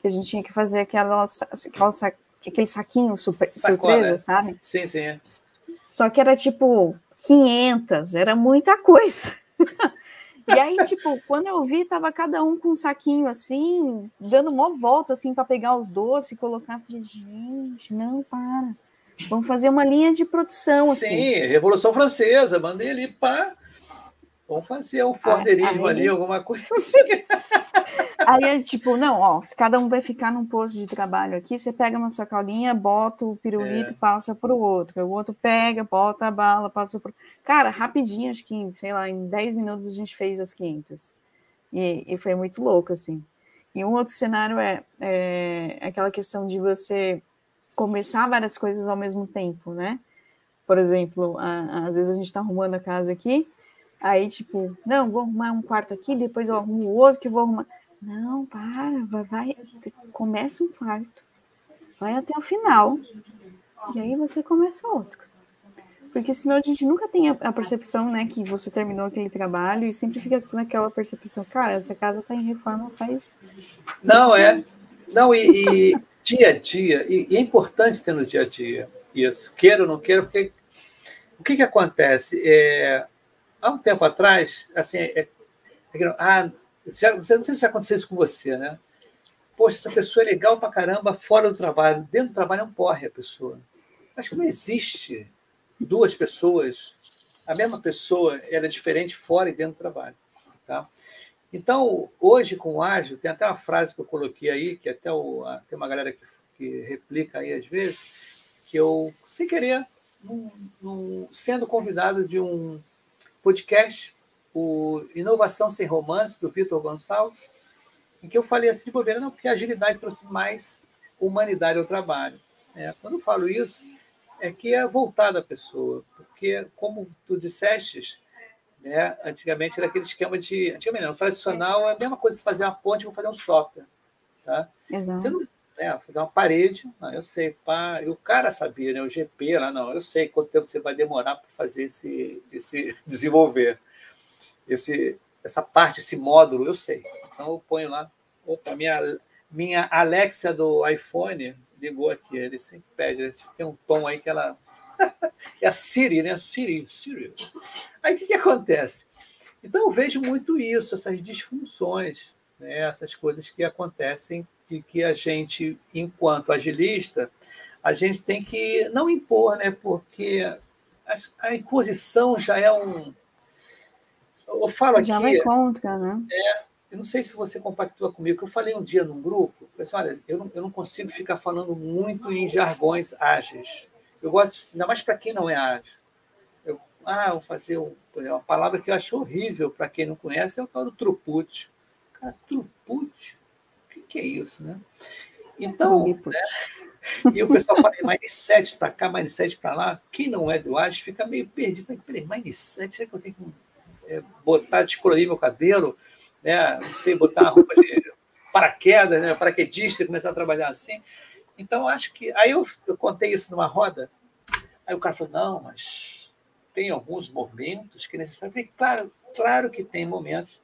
que a gente tinha que fazer aquela, aquela aquele saquinho surpresa, sabe? Sim, sim. Só que era tipo 500, era muita coisa. e aí, tipo, quando eu vi, tava cada um com um saquinho assim, dando uma volta assim para pegar os doces e colocar. Falei, gente, não, para. Vamos fazer uma linha de produção. Sim, aqui. Revolução Francesa, mandei ali para. Vamos fazer um forderismo ali, alguma coisa assim. Aí, tipo, não, ó, se cada um vai ficar num posto de trabalho aqui, você pega uma sacolinha, bota o pirulito e é. passa para o outro. O outro pega, bota a bala, passa para Cara, rapidinho, acho que, sei lá, em 10 minutos a gente fez as 500. E, e foi muito louco, assim. E um outro cenário é, é aquela questão de você começar várias coisas ao mesmo tempo, né? Por exemplo, a, às vezes a gente está arrumando a casa aqui, aí tipo, não, vou arrumar um quarto aqui, depois eu arrumo o outro que vou arrumar. Não, para, vai, vai, começa um quarto, vai até o final, e aí você começa outro. Porque senão a gente nunca tem a, percepção, né, que você terminou aquele trabalho e sempre fica naquela percepção, cara, essa casa está em reforma faz. Não, é. Não, e, e dia a dia, e, e, é importante ter no dia a dia isso, queira ou não queira, porque o que, que acontece? É, há um tempo atrás, assim, é, é, ah, já, não sei se já aconteceu isso com você, né? Poxa, essa pessoa é legal pra caramba fora do trabalho, dentro do trabalho é um porre a pessoa. Acho que não existe duas pessoas, a mesma pessoa, ela é diferente fora e dentro do trabalho, tá? Então, hoje, com o ágil, tem até uma frase que eu coloquei aí, que até o, tem uma galera que, que replica aí às vezes, que eu, sem querer, num, num, sendo convidado de um podcast, o Inovação Sem Romance, do Vitor Gonçalves, em que eu falei assim de bobeira, não, porque a agilidade trouxe mais humanidade ao trabalho. É, quando eu falo isso, é que é voltada à pessoa, porque, como tu disseste, né? Antigamente era aquele esquema de. Antigamente não, tradicional é a mesma coisa de fazer uma ponte, vou fazer um software. Tá? Exato. Você não, é, fazer uma parede, não, eu sei. Pá, e o cara sabia, né? O GP lá, não, eu sei quanto tempo você vai demorar para fazer esse, esse desenvolver. Esse, essa parte, esse módulo, eu sei. Então eu ponho lá. Opa, minha, minha Alexa do iPhone ligou aqui. Ele sempre pede, tem um tom aí que ela é a Siri, né? Siri, Siri. Aí o que, que acontece? Então eu vejo muito isso, essas disfunções, né? essas coisas que acontecem de que a gente, enquanto agilista, a gente tem que não impor, né? Porque a, a imposição já é um. Eu falo aqui. Já vai contra, né? É, eu não sei se você compactua comigo, eu falei um dia num grupo, eu assim, olha, eu não, eu não consigo ficar falando muito em jargões ágeis. Eu gosto, ainda mais para quem não é ágil. Eu, ah, vou fazer um, uma palavra que eu acho horrível para quem não conhece, é o tal do truput. Cara, truput? Que, é isso, né? Então, né? e o pessoal fala mindset para cá, mindset para lá. Quem não é do ágil fica meio perdido. Peraí, mindset, será que eu tenho que é, botar, descolorir meu cabelo? Né? Não sei, botar uma roupa de paraquedas, né? paraquedista e começar a trabalhar assim. Então, acho que. Aí eu, eu contei isso numa roda, aí o cara falou: não, mas tem alguns momentos que é necessário. Eu falei, claro, claro que tem momentos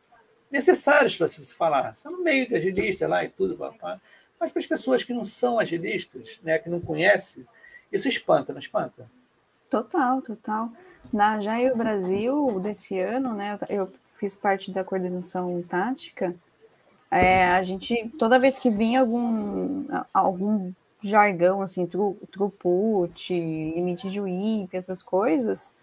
necessários para se falar. Está no meio de agilista lá e tudo, papai. Mas para as pessoas que não são agilistas, né, que não conhecem, isso espanta, não espanta? Total, total. Na Jair Brasil desse ano, né, eu fiz parte da coordenação tática. É, a gente, toda vez que vinha algum, algum jargão, assim, tru, truput, limite de WIP, essas coisas,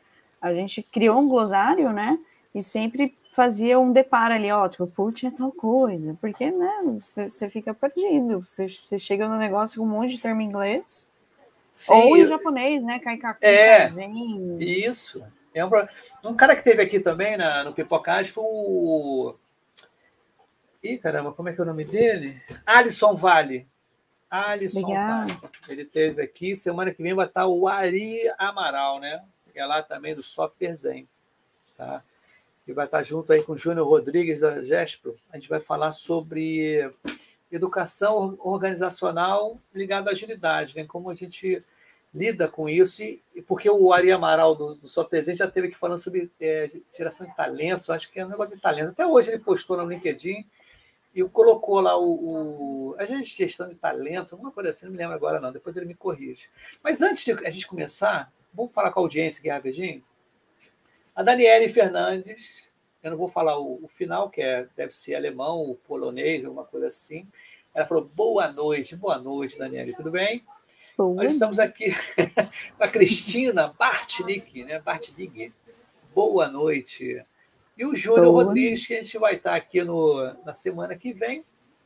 a gente criou um glossário, né? E sempre fazia um deparo ali, ó, throughput é tal coisa, porque, né, você, você fica perdido, você, você chega no negócio com um monte de termo em inglês, Sim, ou em japonês, né, Kaikaku, é, isso, é um, um cara que teve aqui também na, no Pipocage foi o... Ih, caramba, como é que é o nome dele? Alisson Vale. Alisson. Vale. Ele teve aqui, semana que vem vai estar o Ari Amaral, né? Que é lá também do Software Zen. Tá? Que vai estar junto aí com o Júnior Rodrigues da Gespro. A gente vai falar sobre educação organizacional ligada à agilidade, né? como a gente lida com isso, e, porque o Ari Amaral do, do Software já teve aqui falando sobre é, geração de talentos, acho que é um negócio de talento. Até hoje ele postou no LinkedIn e colocou lá o, o a gente gestão de talentos, alguma coisa assim, não me lembro agora não, depois ele me corrige. Mas antes de a gente começar, vamos falar com a audiência aqui rapidinho? A Daniele Fernandes, eu não vou falar o, o final, que é, deve ser alemão, ou polonês, alguma coisa assim. Ela falou: boa noite, boa noite, Daniele, tudo bem? Boa. Nós estamos aqui com a Cristina Bartnick, né? Bartnick. Boa noite. E o Júnior Rodrigues, que a gente vai estar aqui no, na semana que vem,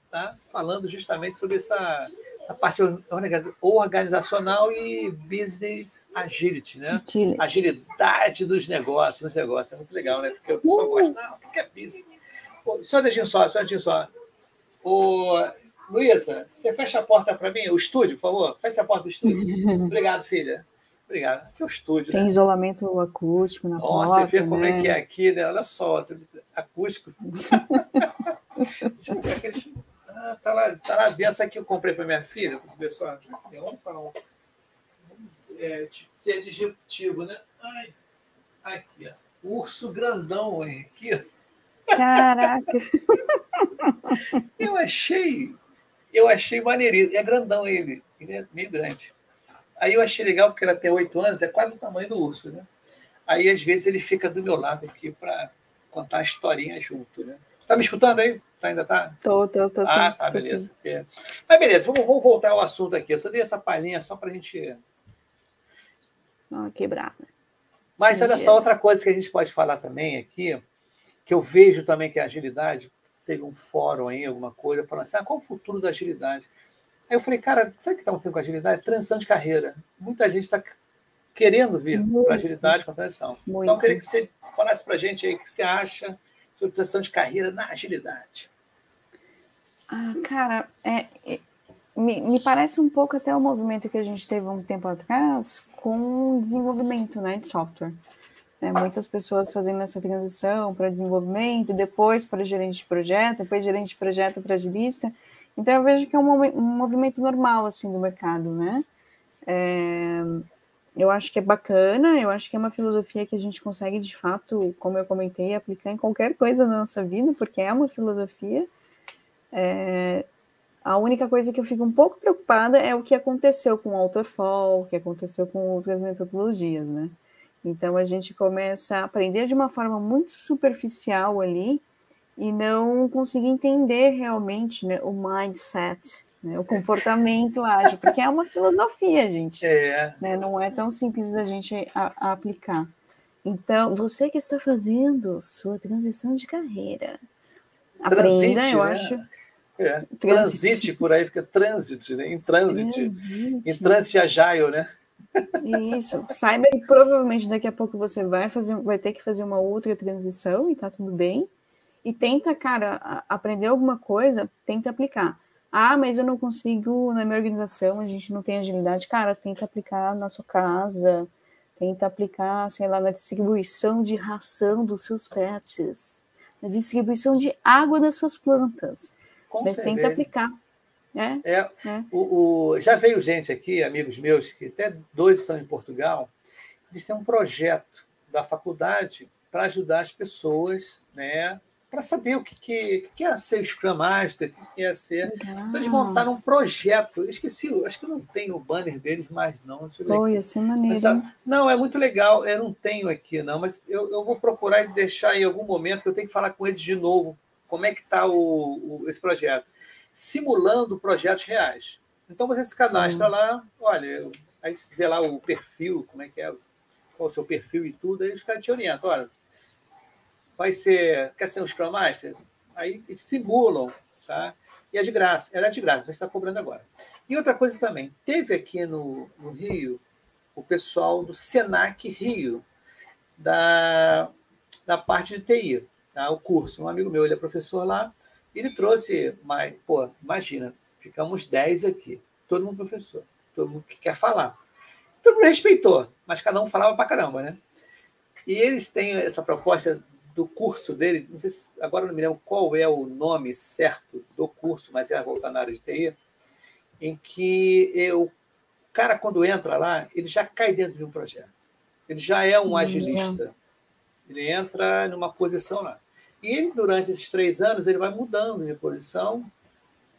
tá? falando justamente sobre essa a parte organizacional e business agility, né? Agility. Agilidade dos negócios, dos negócios. É muito legal, né? Porque o pessoal gosta, não, o que é business? Pô, só deixa só, só deixa só. Ô, Luísa, você fecha a porta para mim, o estúdio, por favor? Fecha a porta do estúdio. Obrigado, filha. Obrigado. Aqui é o estúdio. Tem né? isolamento acústico na Nossa, porta. Você vê como é que é aqui, né? Olha só, acústico. Deixa eu ver aqueles ah, tá lá, tá lá dentro. Essa aqui eu comprei para minha filha. Vamos ver só. É um pau. É, se é digestivo, né? Ai. Aqui, ó. Urso grandão aqui. Caraca! eu achei. Eu achei maneiríssimo. É grandão ele. Ele é meio grande. Aí eu achei legal, porque ele tem oito anos, é quase o tamanho do urso, né? Aí, às vezes, ele fica do meu lado aqui para contar a historinha junto, né? Tá me escutando aí? Tá, ainda tá? Tô, tô, tô sim. Ah, tá, beleza. É. Mas beleza, vamos, vamos, voltar ao assunto aqui. Eu só dei essa palhinha só para a gente. Ah, quebrada. Mas olha só, outra coisa que a gente pode falar também aqui, que eu vejo também que a agilidade, teve um fórum aí, alguma coisa, falando assim: ah, qual o futuro da agilidade? Aí eu falei, cara, sabe o que está acontecendo com a agilidade? Transição de carreira. Muita gente está querendo vir para agilidade com a transição. Muito. Então, eu queria que você falasse para a gente aí o que você acha transição de carreira na agilidade. Ah, cara, é, é, me, me, parece um pouco até o movimento que a gente teve um tempo atrás com desenvolvimento né, de software. É, muitas pessoas fazendo essa transição para desenvolvimento, depois para gerente de projeto, depois gerente de projeto para agilista. Então eu vejo que é um, um movimento normal assim do mercado, né? É, eu acho que é bacana, eu acho que é uma filosofia que a gente consegue de fato, como eu comentei, aplicar em qualquer coisa na nossa vida, porque é uma filosofia. É, a única coisa que eu fico um pouco preocupada é o que aconteceu com o Autofall, o que aconteceu com outras metodologias, né? Então a gente começa a aprender de uma forma muito superficial ali e não conseguir entender realmente né, o mindset, né, o comportamento ágil, porque é uma filosofia, gente. É. Né, não é tão simples a gente a, a aplicar. Então, você que está fazendo sua transição de carreira, Transite, aprenda, eu né? acho. É. Transite por aí, fica trânsito, né? Em trânsito. Em trânsito agile, né? Isso. Saiba que provavelmente daqui a pouco você vai fazer, vai ter que fazer uma outra transição e tá tudo bem. E tenta, cara, aprender alguma coisa, tenta aplicar. Ah, mas eu não consigo na minha organização, a gente não tem agilidade. Cara, tenta aplicar na sua casa, tenta aplicar, sei lá, na distribuição de ração dos seus pets na distribuição de água das suas plantas. Com Mas tenta aplicar. Né? É, é. O, o, já veio gente aqui, amigos meus, que até dois estão em Portugal, eles têm um projeto da faculdade para ajudar as pessoas né, para saber o que, que, que é ser Scrum Master, o que, é ser. Então, eles montaram um projeto. Eu esqueci, acho que eu não tenho o banner deles mais, não. Ia ser maneiro. Mas, não, é muito legal. Eu não tenho aqui, não, mas eu, eu vou procurar e deixar em algum momento que eu tenho que falar com eles de novo. Como é que está o, o, esse projeto? Simulando projetos reais. Então você se cadastra hum. lá, olha, aí vê lá o perfil, como é que é, qual o seu perfil e tudo, aí os caras te orientam, olha vai ser, quer ser um Scrum Master? Aí simulam, tá? E é de graça, era de graça, você está cobrando agora. E outra coisa também, teve aqui no, no Rio o pessoal do Senac Rio, da, da parte de TI, tá? o curso. Um amigo meu, ele é professor lá, ele trouxe, mais, pô, imagina, ficamos 10 aqui, todo mundo professor, todo mundo que quer falar. Todo mundo respeitou, mas cada um falava pra caramba, né? E eles têm essa proposta do curso dele, não sei se, agora não me lembro qual é o nome certo do curso, mas é voltar na área de TI, em que eu, o cara, quando entra lá, ele já cai dentro de um projeto. Ele já é um agilista. Ele entra numa posição lá. E ele, durante esses três anos, ele vai mudando de posição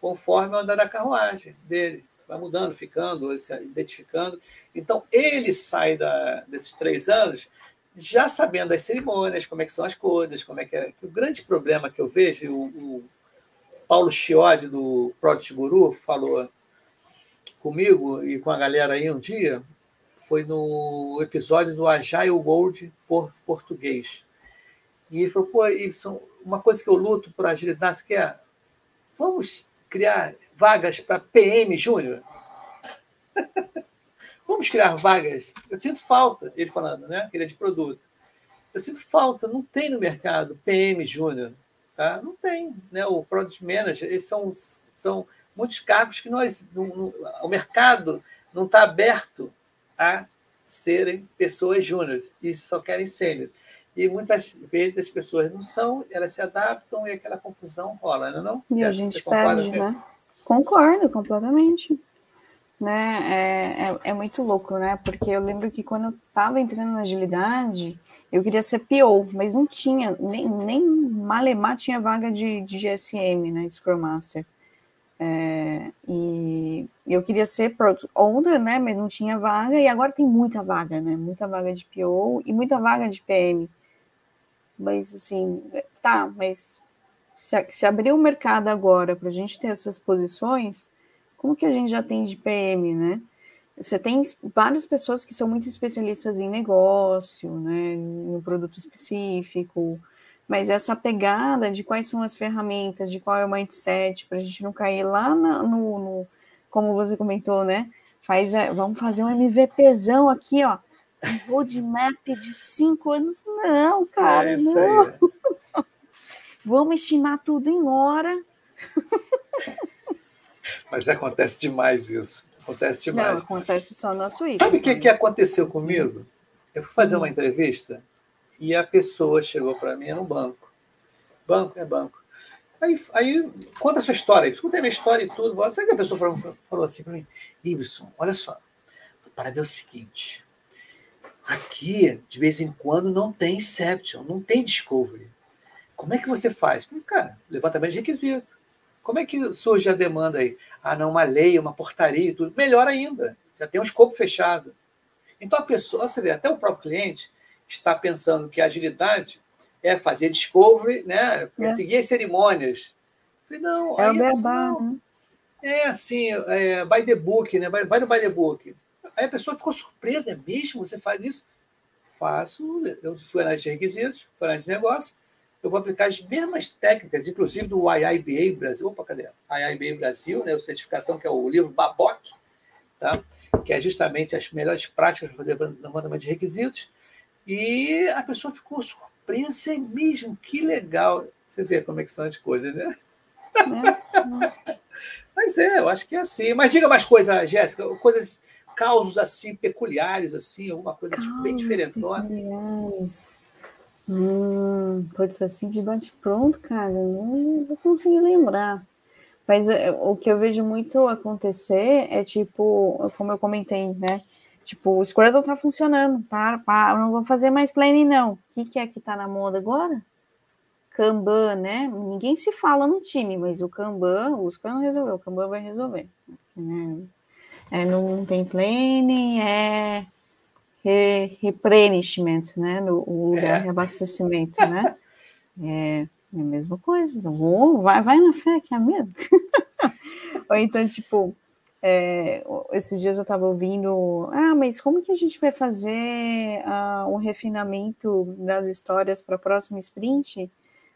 conforme o andar da carruagem dele. Vai mudando, ficando, se identificando. Então, ele sai da, desses três anos já sabendo as cerimônias, como é que são as coisas, como é que é. O grande problema que eu vejo, o, o Paulo Chiodi, do Product Guru, falou comigo e com a galera aí um dia, foi no episódio do Agile Gold por português. E ele falou, pô, Ibson, uma coisa que eu luto por agilidade, que é, vamos criar vagas para PM Júnior? Vamos criar vagas. Eu sinto falta, ele falando, né? Ele é de produto. Eu sinto falta, não tem no mercado PM Júnior, tá? Não tem, né? O Product Manager, eles são, são muitos cargos que nós, não, não, o mercado não está aberto a serem pessoas júniores e só querem sênior. E muitas vezes as pessoas não são, elas se adaptam e aquela confusão rola, não é? Não? E a gente perde, né? Concordo completamente né? É, é, é, muito louco, né? Porque eu lembro que quando eu estava entrando na agilidade, eu queria ser PO, mas não tinha, nem, nem Malemar tinha vaga de, de GSM, né? De Scrum Master. É, e eu queria ser Product Owner, né? Mas não tinha vaga, e agora tem muita vaga, né? Muita vaga de PO e muita vaga de PM. Mas assim, tá, mas se, se abrir o mercado agora para a gente ter essas posições, como que a gente já tem de PM, né? Você tem várias pessoas que são muito especialistas em negócio, né, um produto específico, mas essa pegada de quais são as ferramentas, de qual é o mindset, para a gente não cair lá na, no, no, como você comentou, né? Faz, vamos fazer um MVPzão aqui, ó, um roadmap de cinco anos. Não, cara, é não. vamos estimar tudo em hora. Mas acontece demais isso. Acontece demais. Não, acontece só na Suíça. Sabe o que, que aconteceu comigo? Eu fui fazer uma entrevista e a pessoa chegou para mim no banco. Banco é banco. Aí, aí conta a sua história. Escuta a minha história e tudo. Sabe que a pessoa falou assim para mim? Ibson, olha só. A parada é o seguinte. Aqui, de vez em quando, não tem Inception, não tem Discovery. Como é que você faz? Falei, cara, levantamento de requisito. Como é que surge a demanda aí? Ah, não, uma lei, uma portaria e tudo. Melhor ainda, já tem um escopo fechado. Então a pessoa, você vê, até o próprio cliente está pensando que a agilidade é fazer discovery, né? É, é. seguir as cerimônias. falei, não, é aí o pessoa, né? É assim, é, by the book, né? Vai, vai no by the book. Aí a pessoa ficou surpresa, é mesmo? Você faz isso? Faço, eu fui análise de requisitos, fui análise de negócio, eu vou aplicar as mesmas técnicas, inclusive do IIBA Brasil, opa, cadê? IIBA Brasil, né, a certificação que é o livro Baboc, tá? que é justamente as melhores práticas para fazer levantamento de requisitos, e a pessoa ficou surpresa, é mesmo, que legal. Você vê como é que são as coisas, né? É, Mas é, eu acho que é assim. Mas diga mais coisas, Jéssica, coisas, causos assim, peculiares, assim, alguma coisa tipo, bem diferentona. Peculiares. Hum, ser assim de bate-pronto, cara, não vou conseguir lembrar. Mas é, o que eu vejo muito acontecer é tipo, como eu comentei, né? Tipo, o não tá funcionando, para, para, não vou fazer mais planning, não. O que, que é que tá na moda agora? Kanban, né? Ninguém se fala no time, mas o Kanban, o Scrum não resolveu, o Kanban vai resolver. Né? É, não tem planning, é re, replenishment, né? No, o lugar é. reabastecimento, né? É, é a mesma coisa. vai, vai na fé, que é medo. Ou então, tipo, é, esses dias eu estava ouvindo, ah, mas como que a gente vai fazer uh, um refinamento das histórias para a próxima sprint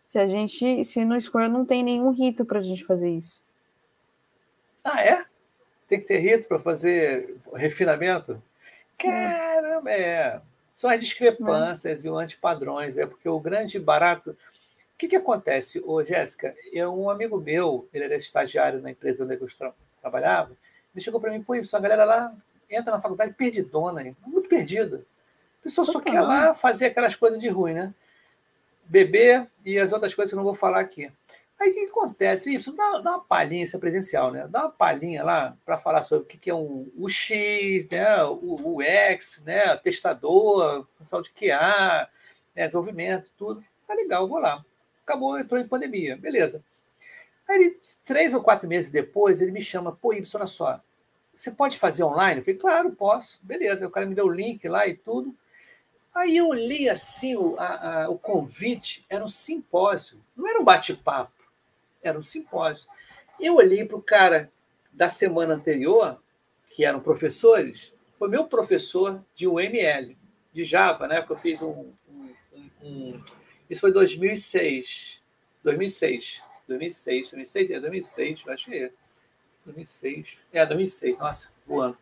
se a gente, se no Square não tem nenhum rito para a gente fazer isso? Ah, é? Tem que ter rito para fazer refinamento? Caramba, é. São as discrepâncias é. e os antipadrões, é porque o grande barato. O que, que acontece, ô, Jéssica? É um amigo meu, ele era estagiário na empresa onde eu tra trabalhava, ele chegou para mim, pô, isso, a galera lá entra na faculdade perdidona, hein? muito perdida. A pessoa só quer lá fazer aquelas coisas de ruim, né? Beber e as outras coisas que eu não vou falar aqui. Aí o que, que acontece? Isso dá, dá, uma palhinha, isso é presencial, né? Dá uma palhinha lá para falar sobre o que, que é um, o X, né? o, o X, né? testador, pessoal de QA, né? desenvolvimento, tudo. Tá legal, vou lá. Acabou, entrou em pandemia, beleza. Aí, ele, três ou quatro meses depois, ele me chama, pô, Ibson, olha só, você pode fazer online? Eu falei, claro, posso. Beleza, o cara me deu o link lá e tudo. Aí eu li assim o, a, a, o convite, era um simpósio, não era um bate-papo, era um simpósio. Eu olhei para o cara da semana anterior, que eram professores, foi meu professor de UML, de Java, né? Porque eu fiz um, um, um, isso foi 2006, 2006. 2006, 2006, é 2006, eu acho que é. 2006. É, 2006, nossa, voando.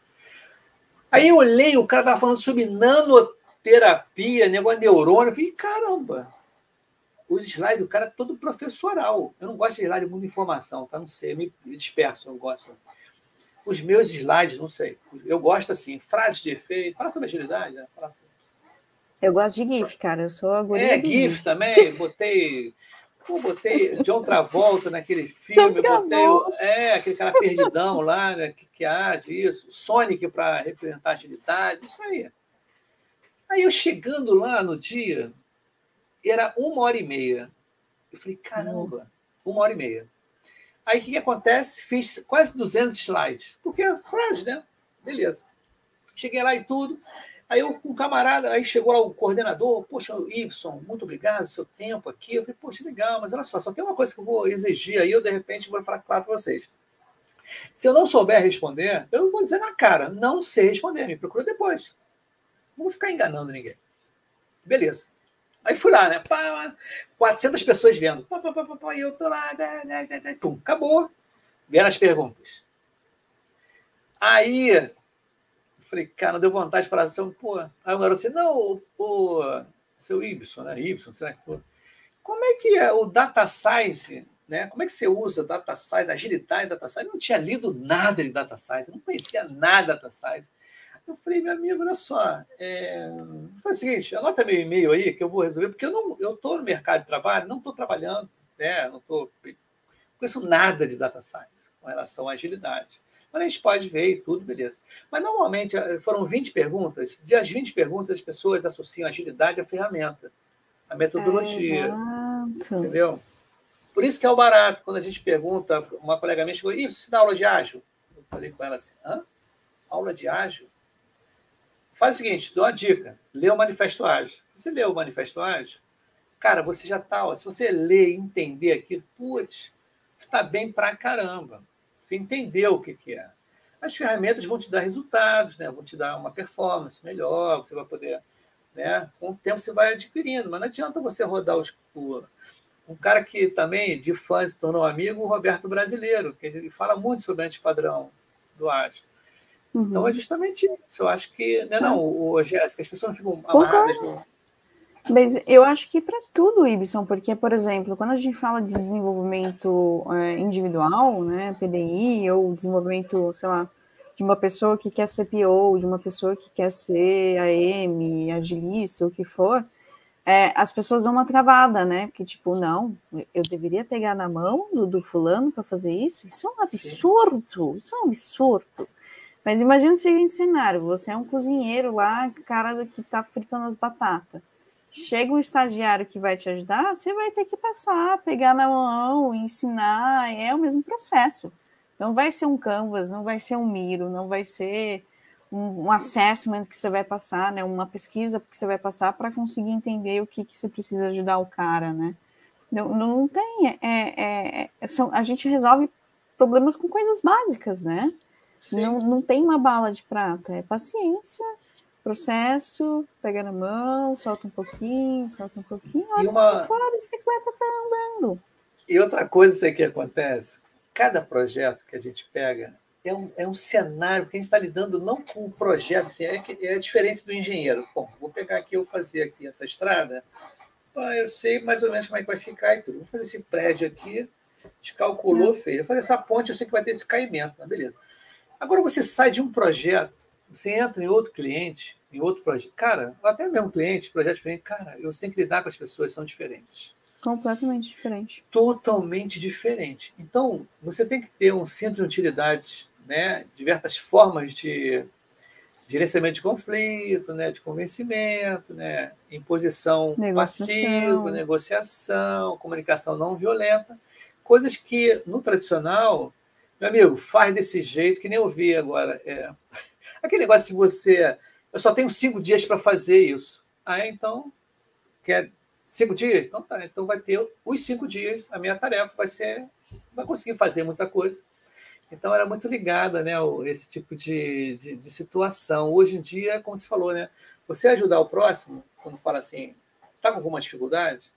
Aí eu olhei, o cara estava falando sobre nanoterapia, negócio de neurônio. Eu falei, caramba, os slides do cara é todo professoral. Eu não gosto de slide de muita informação, tá? Não sei, eu me disperso, não gosto. Os meus slides, não sei. Eu gosto assim, frases de efeito. Fala sobre agilidade, né? Fala sobre... Eu gosto de GIF, cara. Eu sou a É, GIF, GIF também. Botei Pô, botei John Travolta naquele filme, botei é, aquele cara perdidão lá, né, que, que há disso, Sonic para representar agilidade, isso aí. Aí eu chegando lá no dia, era uma hora e meia. Eu falei, caramba, Nossa. uma hora e meia. Aí o que, que acontece? Fiz quase 200 slides, porque é frase, né? Beleza. Cheguei lá e tudo. Aí eu, um camarada, aí chegou lá o coordenador, poxa, Y, muito obrigado, seu tempo aqui. Eu falei, poxa, legal, mas olha só, só tem uma coisa que eu vou exigir aí, eu de repente vou falar claro para vocês. Se eu não souber responder, eu vou dizer na cara, não sei responder, me procura depois. Não vou ficar enganando ninguém. Beleza. Aí fui lá, né? Pá, 400 pessoas vendo. Pá, pá, pá, pá, e eu tô lá. Da, da, da, pum, acabou. Vieram as perguntas. Aí Falei, cara, deu vontade de falar assim, pô. Aí o garoto disse, não, o, seu Ibson, né? Ibson, será que for? Como é que é o data science, né? Como é que você usa data science, agilidade data science? Eu não tinha lido nada de data science, não conhecia nada de data science. Eu falei, meu amigo, olha só, é... foi o seguinte, anota meu e-mail aí que eu vou resolver, porque eu não, eu estou no mercado de trabalho, não estou trabalhando, né? Não estou, conheço nada de data science com relação à agilidade. Mas a gente pode ver e tudo, beleza. Mas normalmente eh, foram 20 perguntas. De as 20 perguntas, as pessoas associam agilidade à ferramenta, à metodologia. É, entendeu? Por isso que é o barato. Quando a gente pergunta, uma colega minha chegou, isso, você dá aula de ágil? Eu falei com ela assim, hã? Aula de ágil? Faz o seguinte, dou uma dica. Lê o Manifesto Ágil. Você lê o Manifesto Ágil? Cara, você já está... Se você ler e entender aquilo, putz, está bem pra caramba. Você entendeu o que, que é. As ferramentas vão te dar resultados, né? vão te dar uma performance melhor, você vai poder. Né? Com o tempo você vai adquirindo, mas não adianta você rodar os. Um cara que também, de fã, se tornou amigo, o Roberto Brasileiro, que ele fala muito sobre antipadrão do Ágil. Uhum. Então é justamente isso. Eu acho que. Né, não, o, Jéssica, as pessoas não ficam amarradas no, mas eu acho que para tudo, Ibson, porque, por exemplo, quando a gente fala de desenvolvimento é, individual, né, PDI, ou desenvolvimento, sei lá, de uma pessoa que quer ser PO, de uma pessoa que quer ser AM, agilista, o que for, é, as pessoas dão uma travada, né? Porque, tipo, não, eu deveria pegar na mão do, do fulano para fazer isso? Isso é um absurdo, Sim. isso é um absurdo. Mas imagina o seguinte cenário: você é um cozinheiro lá, cara que está fritando as batatas chega um estagiário que vai te ajudar, você vai ter que passar, pegar na mão, ensinar, é o mesmo processo. Não vai ser um canvas, não vai ser um miro, não vai ser um, um assessment que você vai passar, né, uma pesquisa que você vai passar para conseguir entender o que, que você precisa ajudar o cara, né? Não, não tem, é, é, é, são, a gente resolve problemas com coisas básicas, né? Não, não tem uma bala de prata, é paciência, processo, pega na mão, solta um pouquinho, solta um pouquinho, olha uma... se fora, a bicicleta está andando. E outra coisa que acontece, cada projeto que a gente pega é um, é um cenário que a gente está lidando não com o projeto, assim, é, é diferente do engenheiro. Bom, vou pegar aqui, eu fazer aqui essa estrada, ah, eu sei mais ou menos como é que vai ficar e tudo. Vou fazer esse prédio aqui, te calculou, é. fez. Vou fazer essa ponte, eu sei que vai ter esse caimento, beleza. Agora você sai de um projeto você entra em outro cliente, em outro projeto. Cara, até mesmo cliente, projeto diferente, cara, você tem que lidar com as pessoas, são diferentes. Completamente diferente. Totalmente diferente. Então, você tem que ter um centro de utilidades, né? Diversas formas de gerenciamento de conflito, né, de convencimento, né, imposição negociação. passiva, negociação, comunicação não violenta, coisas que no tradicional, meu amigo, faz desse jeito que nem eu vi agora. É, Aquele negócio de você. Eu só tenho cinco dias para fazer isso. Ah, então. Quer cinco dias? Então tá. Então vai ter os cinco dias. A minha tarefa vai ser. Vai conseguir fazer muita coisa. Então era muito ligada, né? Esse tipo de, de, de situação. Hoje em dia, como se falou, né? Você ajudar o próximo, quando fala assim, está com alguma dificuldade?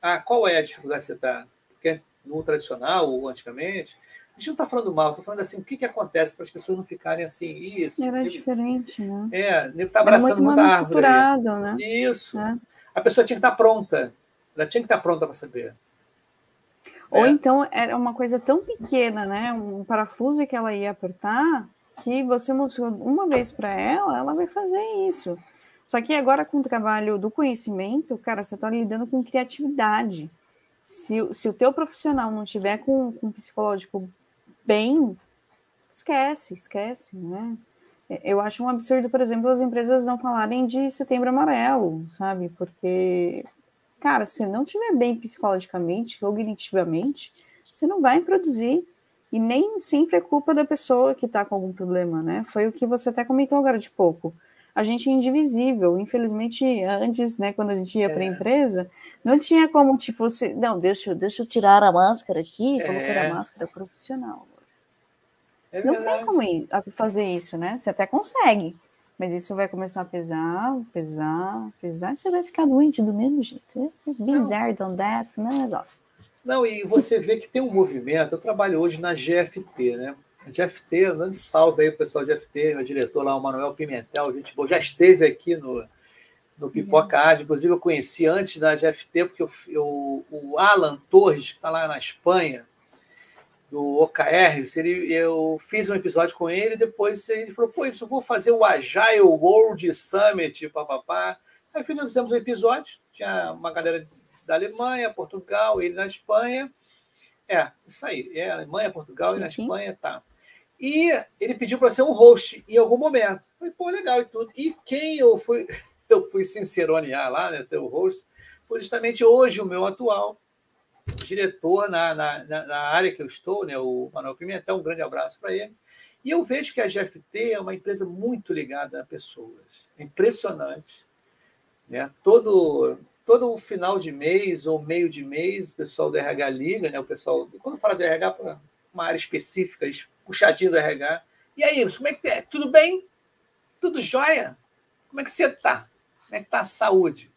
Ah, qual é a dificuldade que você está? Porque no tradicional ou antigamente, a gente não está falando mal, estou falando assim, o que, que acontece para as pessoas não ficarem assim, isso. Era ele, diferente, né? É, ele está abraçando muita árvore. Né? Isso. É. A pessoa tinha que estar tá pronta. Ela tinha que estar tá pronta para saber. Ou é. então era uma coisa tão pequena, né? Um parafuso que ela ia apertar, que você mostrou uma vez para ela, ela vai fazer isso. Só que agora com o trabalho do conhecimento, cara, você está lidando com criatividade. Se, se o teu profissional não tiver com, com um psicológico bem, esquece, esquece, né? Eu acho um absurdo, por exemplo, as empresas não falarem de setembro amarelo, sabe? Porque, cara, se não tiver bem psicologicamente, cognitivamente, você não vai produzir. E nem sempre é culpa da pessoa que está com algum problema, né? Foi o que você até comentou agora de pouco. A gente é indivisível. Infelizmente, antes, né, quando a gente ia é. para a empresa, não tinha como, tipo, você. Não, deixa, deixa eu tirar a máscara aqui e é. colocar a máscara profissional. É não tem como fazer isso, né? Você até consegue, mas isso vai começar a pesar, pesar, pesar, e você vai ficar doente do mesmo jeito. Been there, done that, não resolve. Não, e você vê que tem um movimento. Eu trabalho hoje na GFT, né? A GFT, dando salve aí o pessoal de GFT, meu diretor lá, o Manuel Pimentel, gente boa, já esteve aqui no, no Pipoca uhum. inclusive eu conheci antes da GFT, porque eu, eu, o Alan Torres, que está lá na Espanha, do OKR, ele, eu fiz um episódio com ele, depois ele falou, pô, eu vou fazer o Agile World Summit, papapá. Aí fizemos um episódio, tinha uma galera da Alemanha, Portugal, ele na Espanha. É, isso aí, é Alemanha, Portugal Sim. e na Espanha, tá. E ele pediu para ser um host em algum momento. Eu falei, pô, legal e tudo. E quem eu fui, eu fui sinceronear lá, né, ser o host, foi justamente hoje o meu atual diretor na, na, na, área que eu estou, né, o Manuel Pimentel, um grande abraço para ele. E eu vejo que a GFT é uma empresa muito ligada a pessoas. É impressionante. Né? Todo, todo final de mês ou meio de mês, o pessoal do RH liga, né? o pessoal, quando fala de RH, uma área específica, puxadinho do RH. E aí, como é que é? Tudo bem? Tudo jóia? Como é que você está? Como é que está a saúde?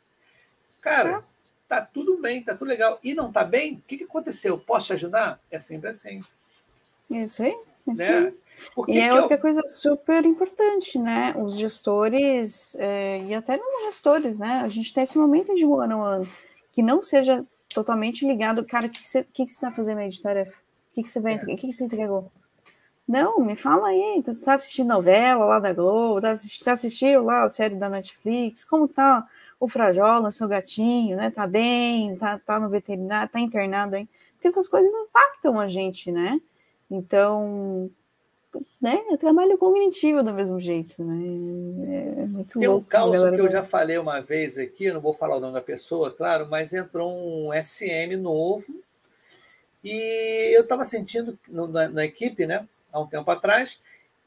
Cara, tá tudo bem, tá tudo legal. E não tá bem? O que, que aconteceu? Posso te ajudar? É sempre assim. Isso aí. Isso né? aí. e é outra eu... coisa super importante, né? Os gestores, é, e até não gestores, né? A gente tem esse momento de ano a ano, que não seja totalmente ligado, cara, o que, que, você, está fazendo aí de tarefa? O que, que você vai, é. o que, que você entregou? Não, me fala aí, você está assistindo novela lá da Globo, tá você assistiu lá a série da Netflix, como tá o Frajola, seu gatinho, né? Tá bem, tá, tá no veterinário, tá internado aí. Porque essas coisas impactam a gente, né? Então, né, é trabalho cognitivo do mesmo jeito, né? É muito Tem um caos que eu já falei uma vez aqui, não vou falar o nome da pessoa, claro, mas entrou um SM novo e eu estava sentindo na, na, equipe, né, há um tempo atrás,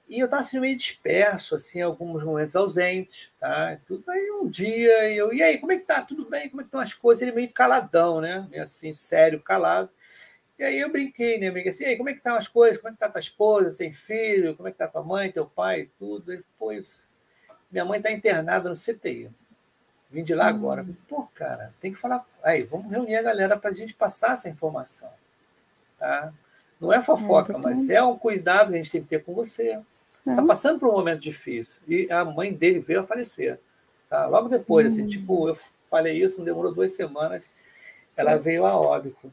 e eu estava assim, meio disperso, assim, alguns momentos ausentes, tá? Tudo aí um dia, eu, e aí, como é que tá? Tudo bem? Como é que estão as coisas? Ele meio caladão, né? Meio assim, sério, calado. E aí eu brinquei, né? Brinquei assim, e aí, como é que estão as coisas? Como é que tá tua esposa? Tem filho? Como é que tá tua mãe, teu pai, tudo? Ele, pô, isso. minha mãe está internada no CTI. Vim de lá agora. Hum. Pô, cara, tem que falar. Aí, vamos reunir a galera para a gente passar essa informação. Tá? Não é fofoca, é mas é um cuidado que a gente tem que ter com você. Está passando por um momento difícil. E a mãe dele veio a falecer. Tá? Logo depois, assim, hum. assim, tipo, eu falei isso, não demorou duas semanas, ela veio a óbito.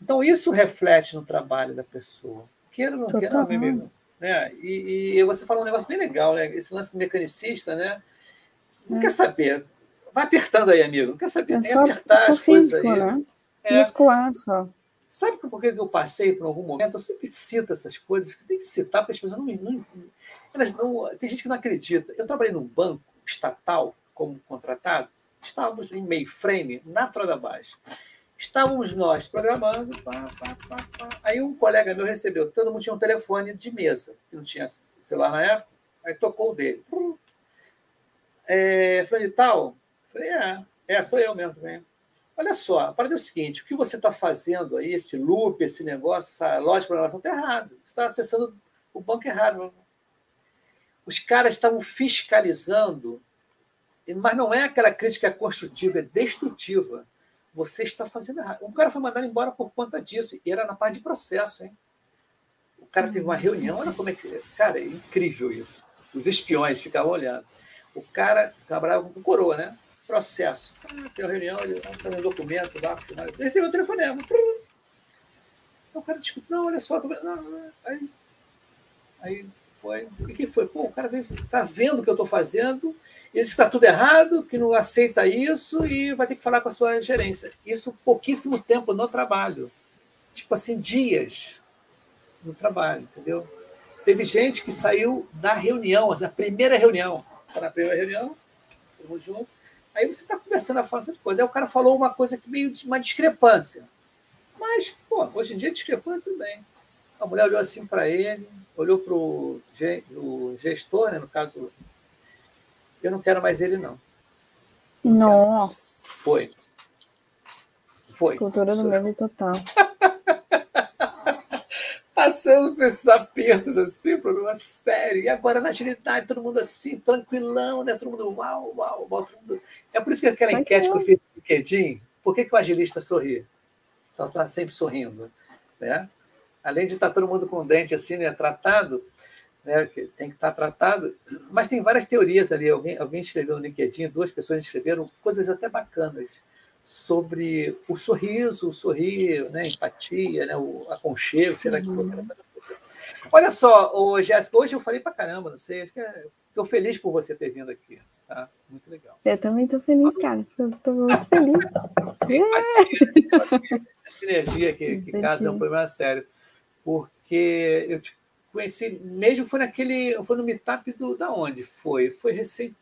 Então, isso reflete no trabalho da pessoa. Queira ou não queira, meu amigo. Né? E, e, você falou um negócio bem legal, né? Esse lance do mecanicista, né? Não é. quer saber. Vai apertando aí, amigo. Não quer saber. É só, apertar é as físico, coisas aí. Né? É. Muscular só. Sabe por que eu passei por algum momento? Eu sempre cito essas coisas, que tem que citar, porque as pessoas não, não, elas não. Tem gente que não acredita. Eu trabalhei num banco estatal como contratado, estávamos em mainframe, na Troda Baixa. Estávamos nós programando, pá, pá, pá. aí um colega meu recebeu, todo mundo tinha um telefone de mesa, que não tinha celular na época, aí tocou o dele. É, falei, tal? Falei, é, é, sou eu mesmo também. Olha só, a parada é o seguinte: o que você está fazendo aí, esse loop, esse negócio, essa lógica de programação, está errado. Você está acessando o banco errado. Os caras estavam fiscalizando, mas não é aquela crítica construtiva, é destrutiva. Você está fazendo errado. Um cara foi mandado embora por conta disso, e era na parte de processo, hein? O cara teve uma reunião, olha como é que. Cara, é incrível isso. Os espiões ficavam olhando. O cara trabalhava com coroa, né? Processo. Ah, tem uma reunião, ele está fazendo documento lá, recebeu o telefonema. O cara discute, não, olha só, tô... não, não. Aí, aí foi. O que foi? Pô, o cara está vendo o que eu estou fazendo, ele está tudo errado, que não aceita isso e vai ter que falar com a sua gerência. Isso pouquíssimo tempo no trabalho. Tipo assim, dias no trabalho, entendeu? Teve gente que saiu da reunião, a primeira reunião. Está na primeira reunião, todo junto. Aí você está conversando a falar de coisa. Aí o cara falou uma coisa que meio de uma discrepância. Mas, pô, hoje em dia discrepância tudo bem. A mulher olhou assim para ele, olhou para o gestor, né, no caso, eu não quero mais ele, não. Nossa. Foi. Foi. Cultura do medo total. Passando por esses apertos, assim, problema sério. E agora na agilidade, todo mundo assim, tranquilão, né? Todo mundo, uau, uau, uau. Todo mundo... É por isso que aquela Só enquete que, eu fiz no LinkedIn, por que, que o agilista sorri? Só está sempre sorrindo, né? além de estar todo mundo com o dente assim, né, tratado, né, tem que estar tratado, mas tem várias teorias ali. Alguém, alguém escreveu no LinkedIn, duas pessoas escreveram coisas até bacanas sobre o sorriso, o sorrir, né, empatia, né, o aconchego, será que uhum. Olha só, ô, Jéssica, hoje eu falei para caramba, não sei, estou é, feliz por você ter vindo aqui, tá? Muito legal. Eu também estou feliz, cara, estou muito feliz. a sinergia que, que casa é um problema sério porque eu te conheci mesmo foi naquele foi no meetup do da onde foi foi recent,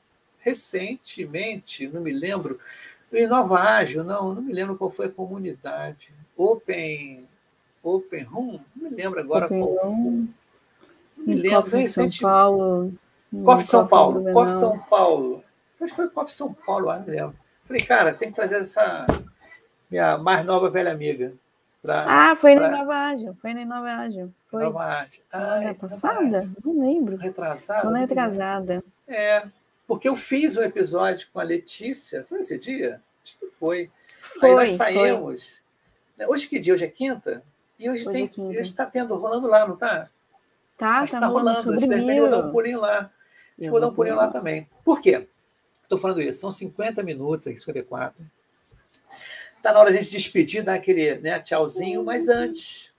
recentemente não me lembro em Nova Ágil não não me lembro qual foi a comunidade Open Open Room não me lembro agora Open qual foi não me lembro Coffee São Paulo Coffee São Paulo Coffee São Paulo acho que foi Coffee São Paulo ah, não me lembro falei cara tem que trazer essa minha mais nova velha amiga Pra, ah, foi pra... na Nova Ágil, foi na Nova Ágil. Foi. Nova Ágil. Semana ah, passada? Não lembro. Retrasada? Semana retrasada. É, porque eu fiz um episódio com a Letícia, foi esse dia? Acho que foi. foi Aí nós saímos. Foi. Hoje que dia? Hoje é quinta? E hoje, hoje tem, é está tendo, rolando lá, não tá? Tá, tá, tá rolando. Sobre de repente vou dar um pulinho lá. Eu vou dar um pulinho lá também. Por quê? Estou falando isso, são 50 minutos aqui, 54. Está na hora de a gente despedir, dar aquele né, tchauzinho, mas antes.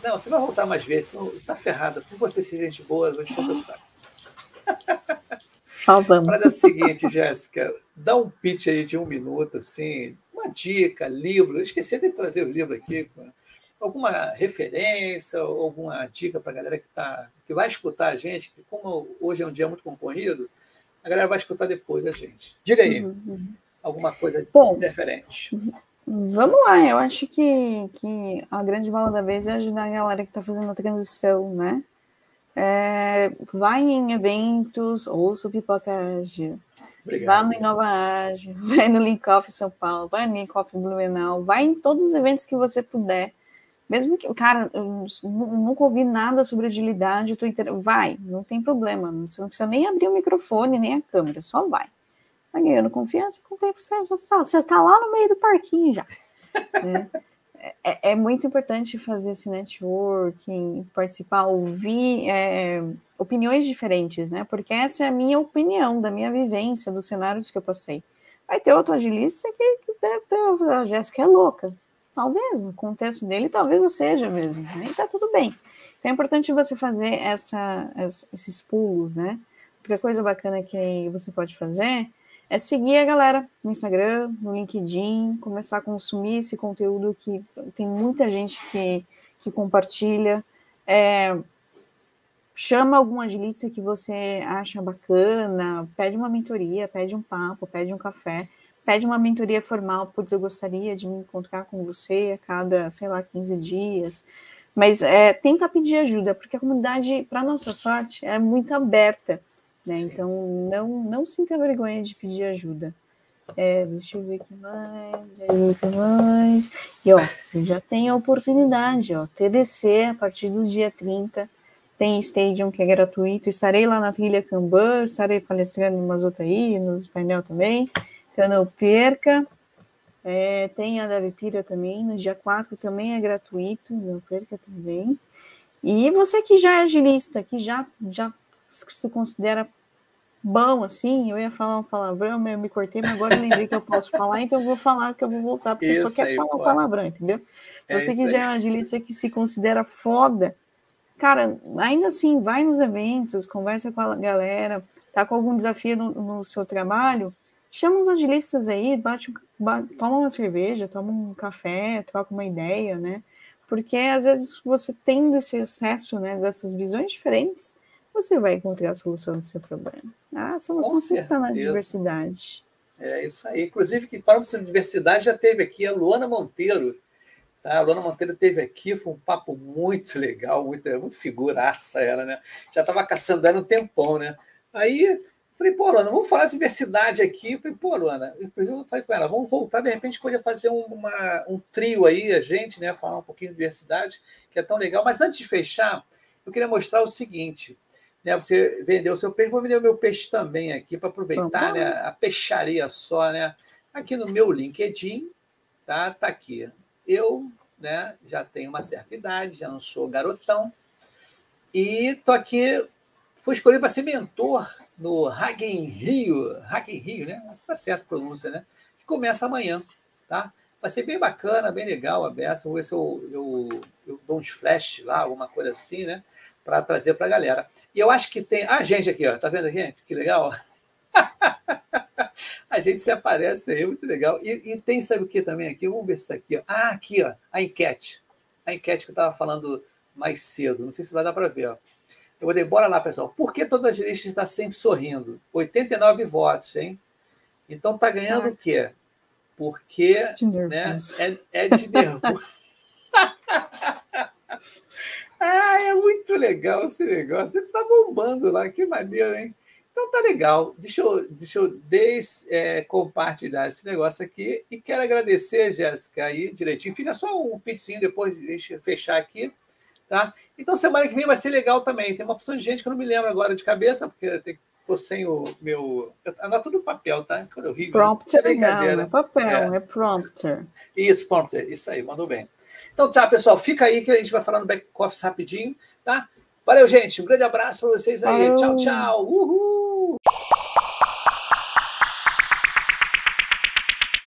Não, você vai voltar mais vezes, está ferrada. Por você ser gente boa, eu vou encher o saco. Salvamos. Para é o seguinte, Jéssica, dá um pitch aí de um minuto, assim, uma dica, livro. Eu esqueci de trazer o livro aqui. alguma referência, alguma dica para a galera que, tá, que vai escutar a gente, que como hoje é um dia muito concorrido, a galera vai escutar depois da gente. Diga aí, uhum. uhum. alguma coisa Bom, diferente. Vamos lá, eu acho que, que a grande bola da vez é ajudar a galera que está fazendo a transição, né? É, vai em eventos, ouça o Pipoca Ágil, vá no Inova Ágil, vai no Link Off São Paulo, vai no Link Off Blumenau, vai em todos os eventos que você puder. Mesmo que, cara, eu nunca ouvi nada sobre agilidade, tô inter... vai, não tem problema, você não precisa nem abrir o microfone, nem a câmera, só vai vai ganhando confiança, com o tempo você já está lá no meio do parquinho já. Né? É, é, muito importante fazer esse networking, participar, ouvir é, opiniões diferentes, né? Porque essa é a minha opinião, da minha vivência, dos cenários que eu passei. Vai ter outro agilista que, deve ter, a Jéssica é louca. Talvez, no contexto dele, talvez eu seja mesmo. E tá tudo bem. Então é importante você fazer essa, esses pulos, né? Porque a coisa bacana que você pode fazer é seguir a galera no Instagram, no LinkedIn, começar a consumir esse conteúdo que tem muita gente que, que compartilha. É, chama algum agilista que você acha bacana, pede uma mentoria, pede um papo, pede um café, pede uma mentoria formal, putz, eu gostaria de me encontrar com você a cada, sei lá, 15 dias. Mas é, tenta pedir ajuda, porque a comunidade, para nossa sorte, é muito aberta. Né? Então, não, não sinta vergonha de pedir ajuda. É, deixa eu ver aqui mais, que mais. E ó, você já tem a oportunidade, ó, TDC a partir do dia 30. Tem Stadium que é gratuito. Estarei lá na trilha Kanban, estarei palestrando outras aí, nos painel também. Então não perca. É, tem a Davipira também, no dia 4 também é gratuito, não perca também. E você que já é agilista, que já, já se considera bom, assim, eu ia falar um palavrão, eu me cortei, mas agora eu lembrei que eu posso falar, então eu vou falar que eu vou voltar, porque isso só quer falar um palavrão, entendeu? É Você que já é um agilista que se considera foda, cara, ainda assim, vai nos eventos, conversa com a galera, tá com algum desafio no, no seu trabalho, chama os agilistas aí, bate, bate, toma uma cerveja, toma um café, troca uma ideia, né? Porque às vezes você tendo esse acesso, né, dessas visões diferentes, você vai encontrar a solução do seu problema. A solução sempre está na diversidade. É isso aí. Inclusive, que para a diversidade já teve aqui a Luana Monteiro. Tá? A Luana Monteiro teve aqui, foi um papo muito legal, muito, muito figuraça ela, né? Já estava caçando ela um tempão, né? Aí falei, pô, Luana, vamos falar de diversidade aqui. Falei, pô, Luana, inclusive eu falei com ela, vamos voltar, de repente podia fazer um, uma, um trio aí, a gente, né? Falar um pouquinho de diversidade, que é tão legal. Mas antes de fechar, eu queria mostrar o seguinte né, você vendeu o seu peixe, vou vender o meu peixe também aqui para aproveitar né, a peixaria só, né? Aqui no meu LinkedIn, tá? Tá aqui. Eu, né, já tenho uma certa idade, já não sou garotão e tô aqui fui escolhido para ser mentor no Hagen Rio, Hagen Rio, né? Tá certo a pronúncia, né? Que começa amanhã, tá? Vai ser bem bacana, bem legal a beça. Vou ver se eu, eu, eu dou uns flash lá, alguma coisa assim, né? Para trazer para a galera. E eu acho que tem a gente aqui, ó, tá vendo, gente? Que legal. a gente se aparece aí, muito legal. E, e, tem, sabe o que também aqui? Vamos ver se está aqui. Ó. Ah, aqui, ó, a enquete. A enquete que eu estava falando mais cedo. Não sei se vai dar para ver. Ó. Eu vou bora lá, pessoal. Por que toda a gente está sempre sorrindo? 89 votos, hein? Então tá ganhando ah. o quê? Porque né, é, é de nervoso. Ah, é muito legal esse negócio. Deve estar tá bombando lá, que maneiro, hein? Então tá legal. Deixa eu, deixa eu des, é, compartilhar esse negócio aqui e quero agradecer, Jéssica, aí direitinho. Fica só um pitzinho depois, eu fechar aqui. Tá? Então, semana que vem vai ser legal também. Tem uma opção de gente que eu não me lembro agora de cabeça, porque estou sem o meu. Anoto no papel, tá? Quando eu rio. Prompter, é não, é papel, é. é prompter. Isso, prompter. Isso aí, mandou bem. Então, tchau, pessoal. Fica aí que a gente vai falar no back-office rapidinho, tá? Valeu, gente. Um grande abraço para vocês aí. Tchau, tchau. Uhul.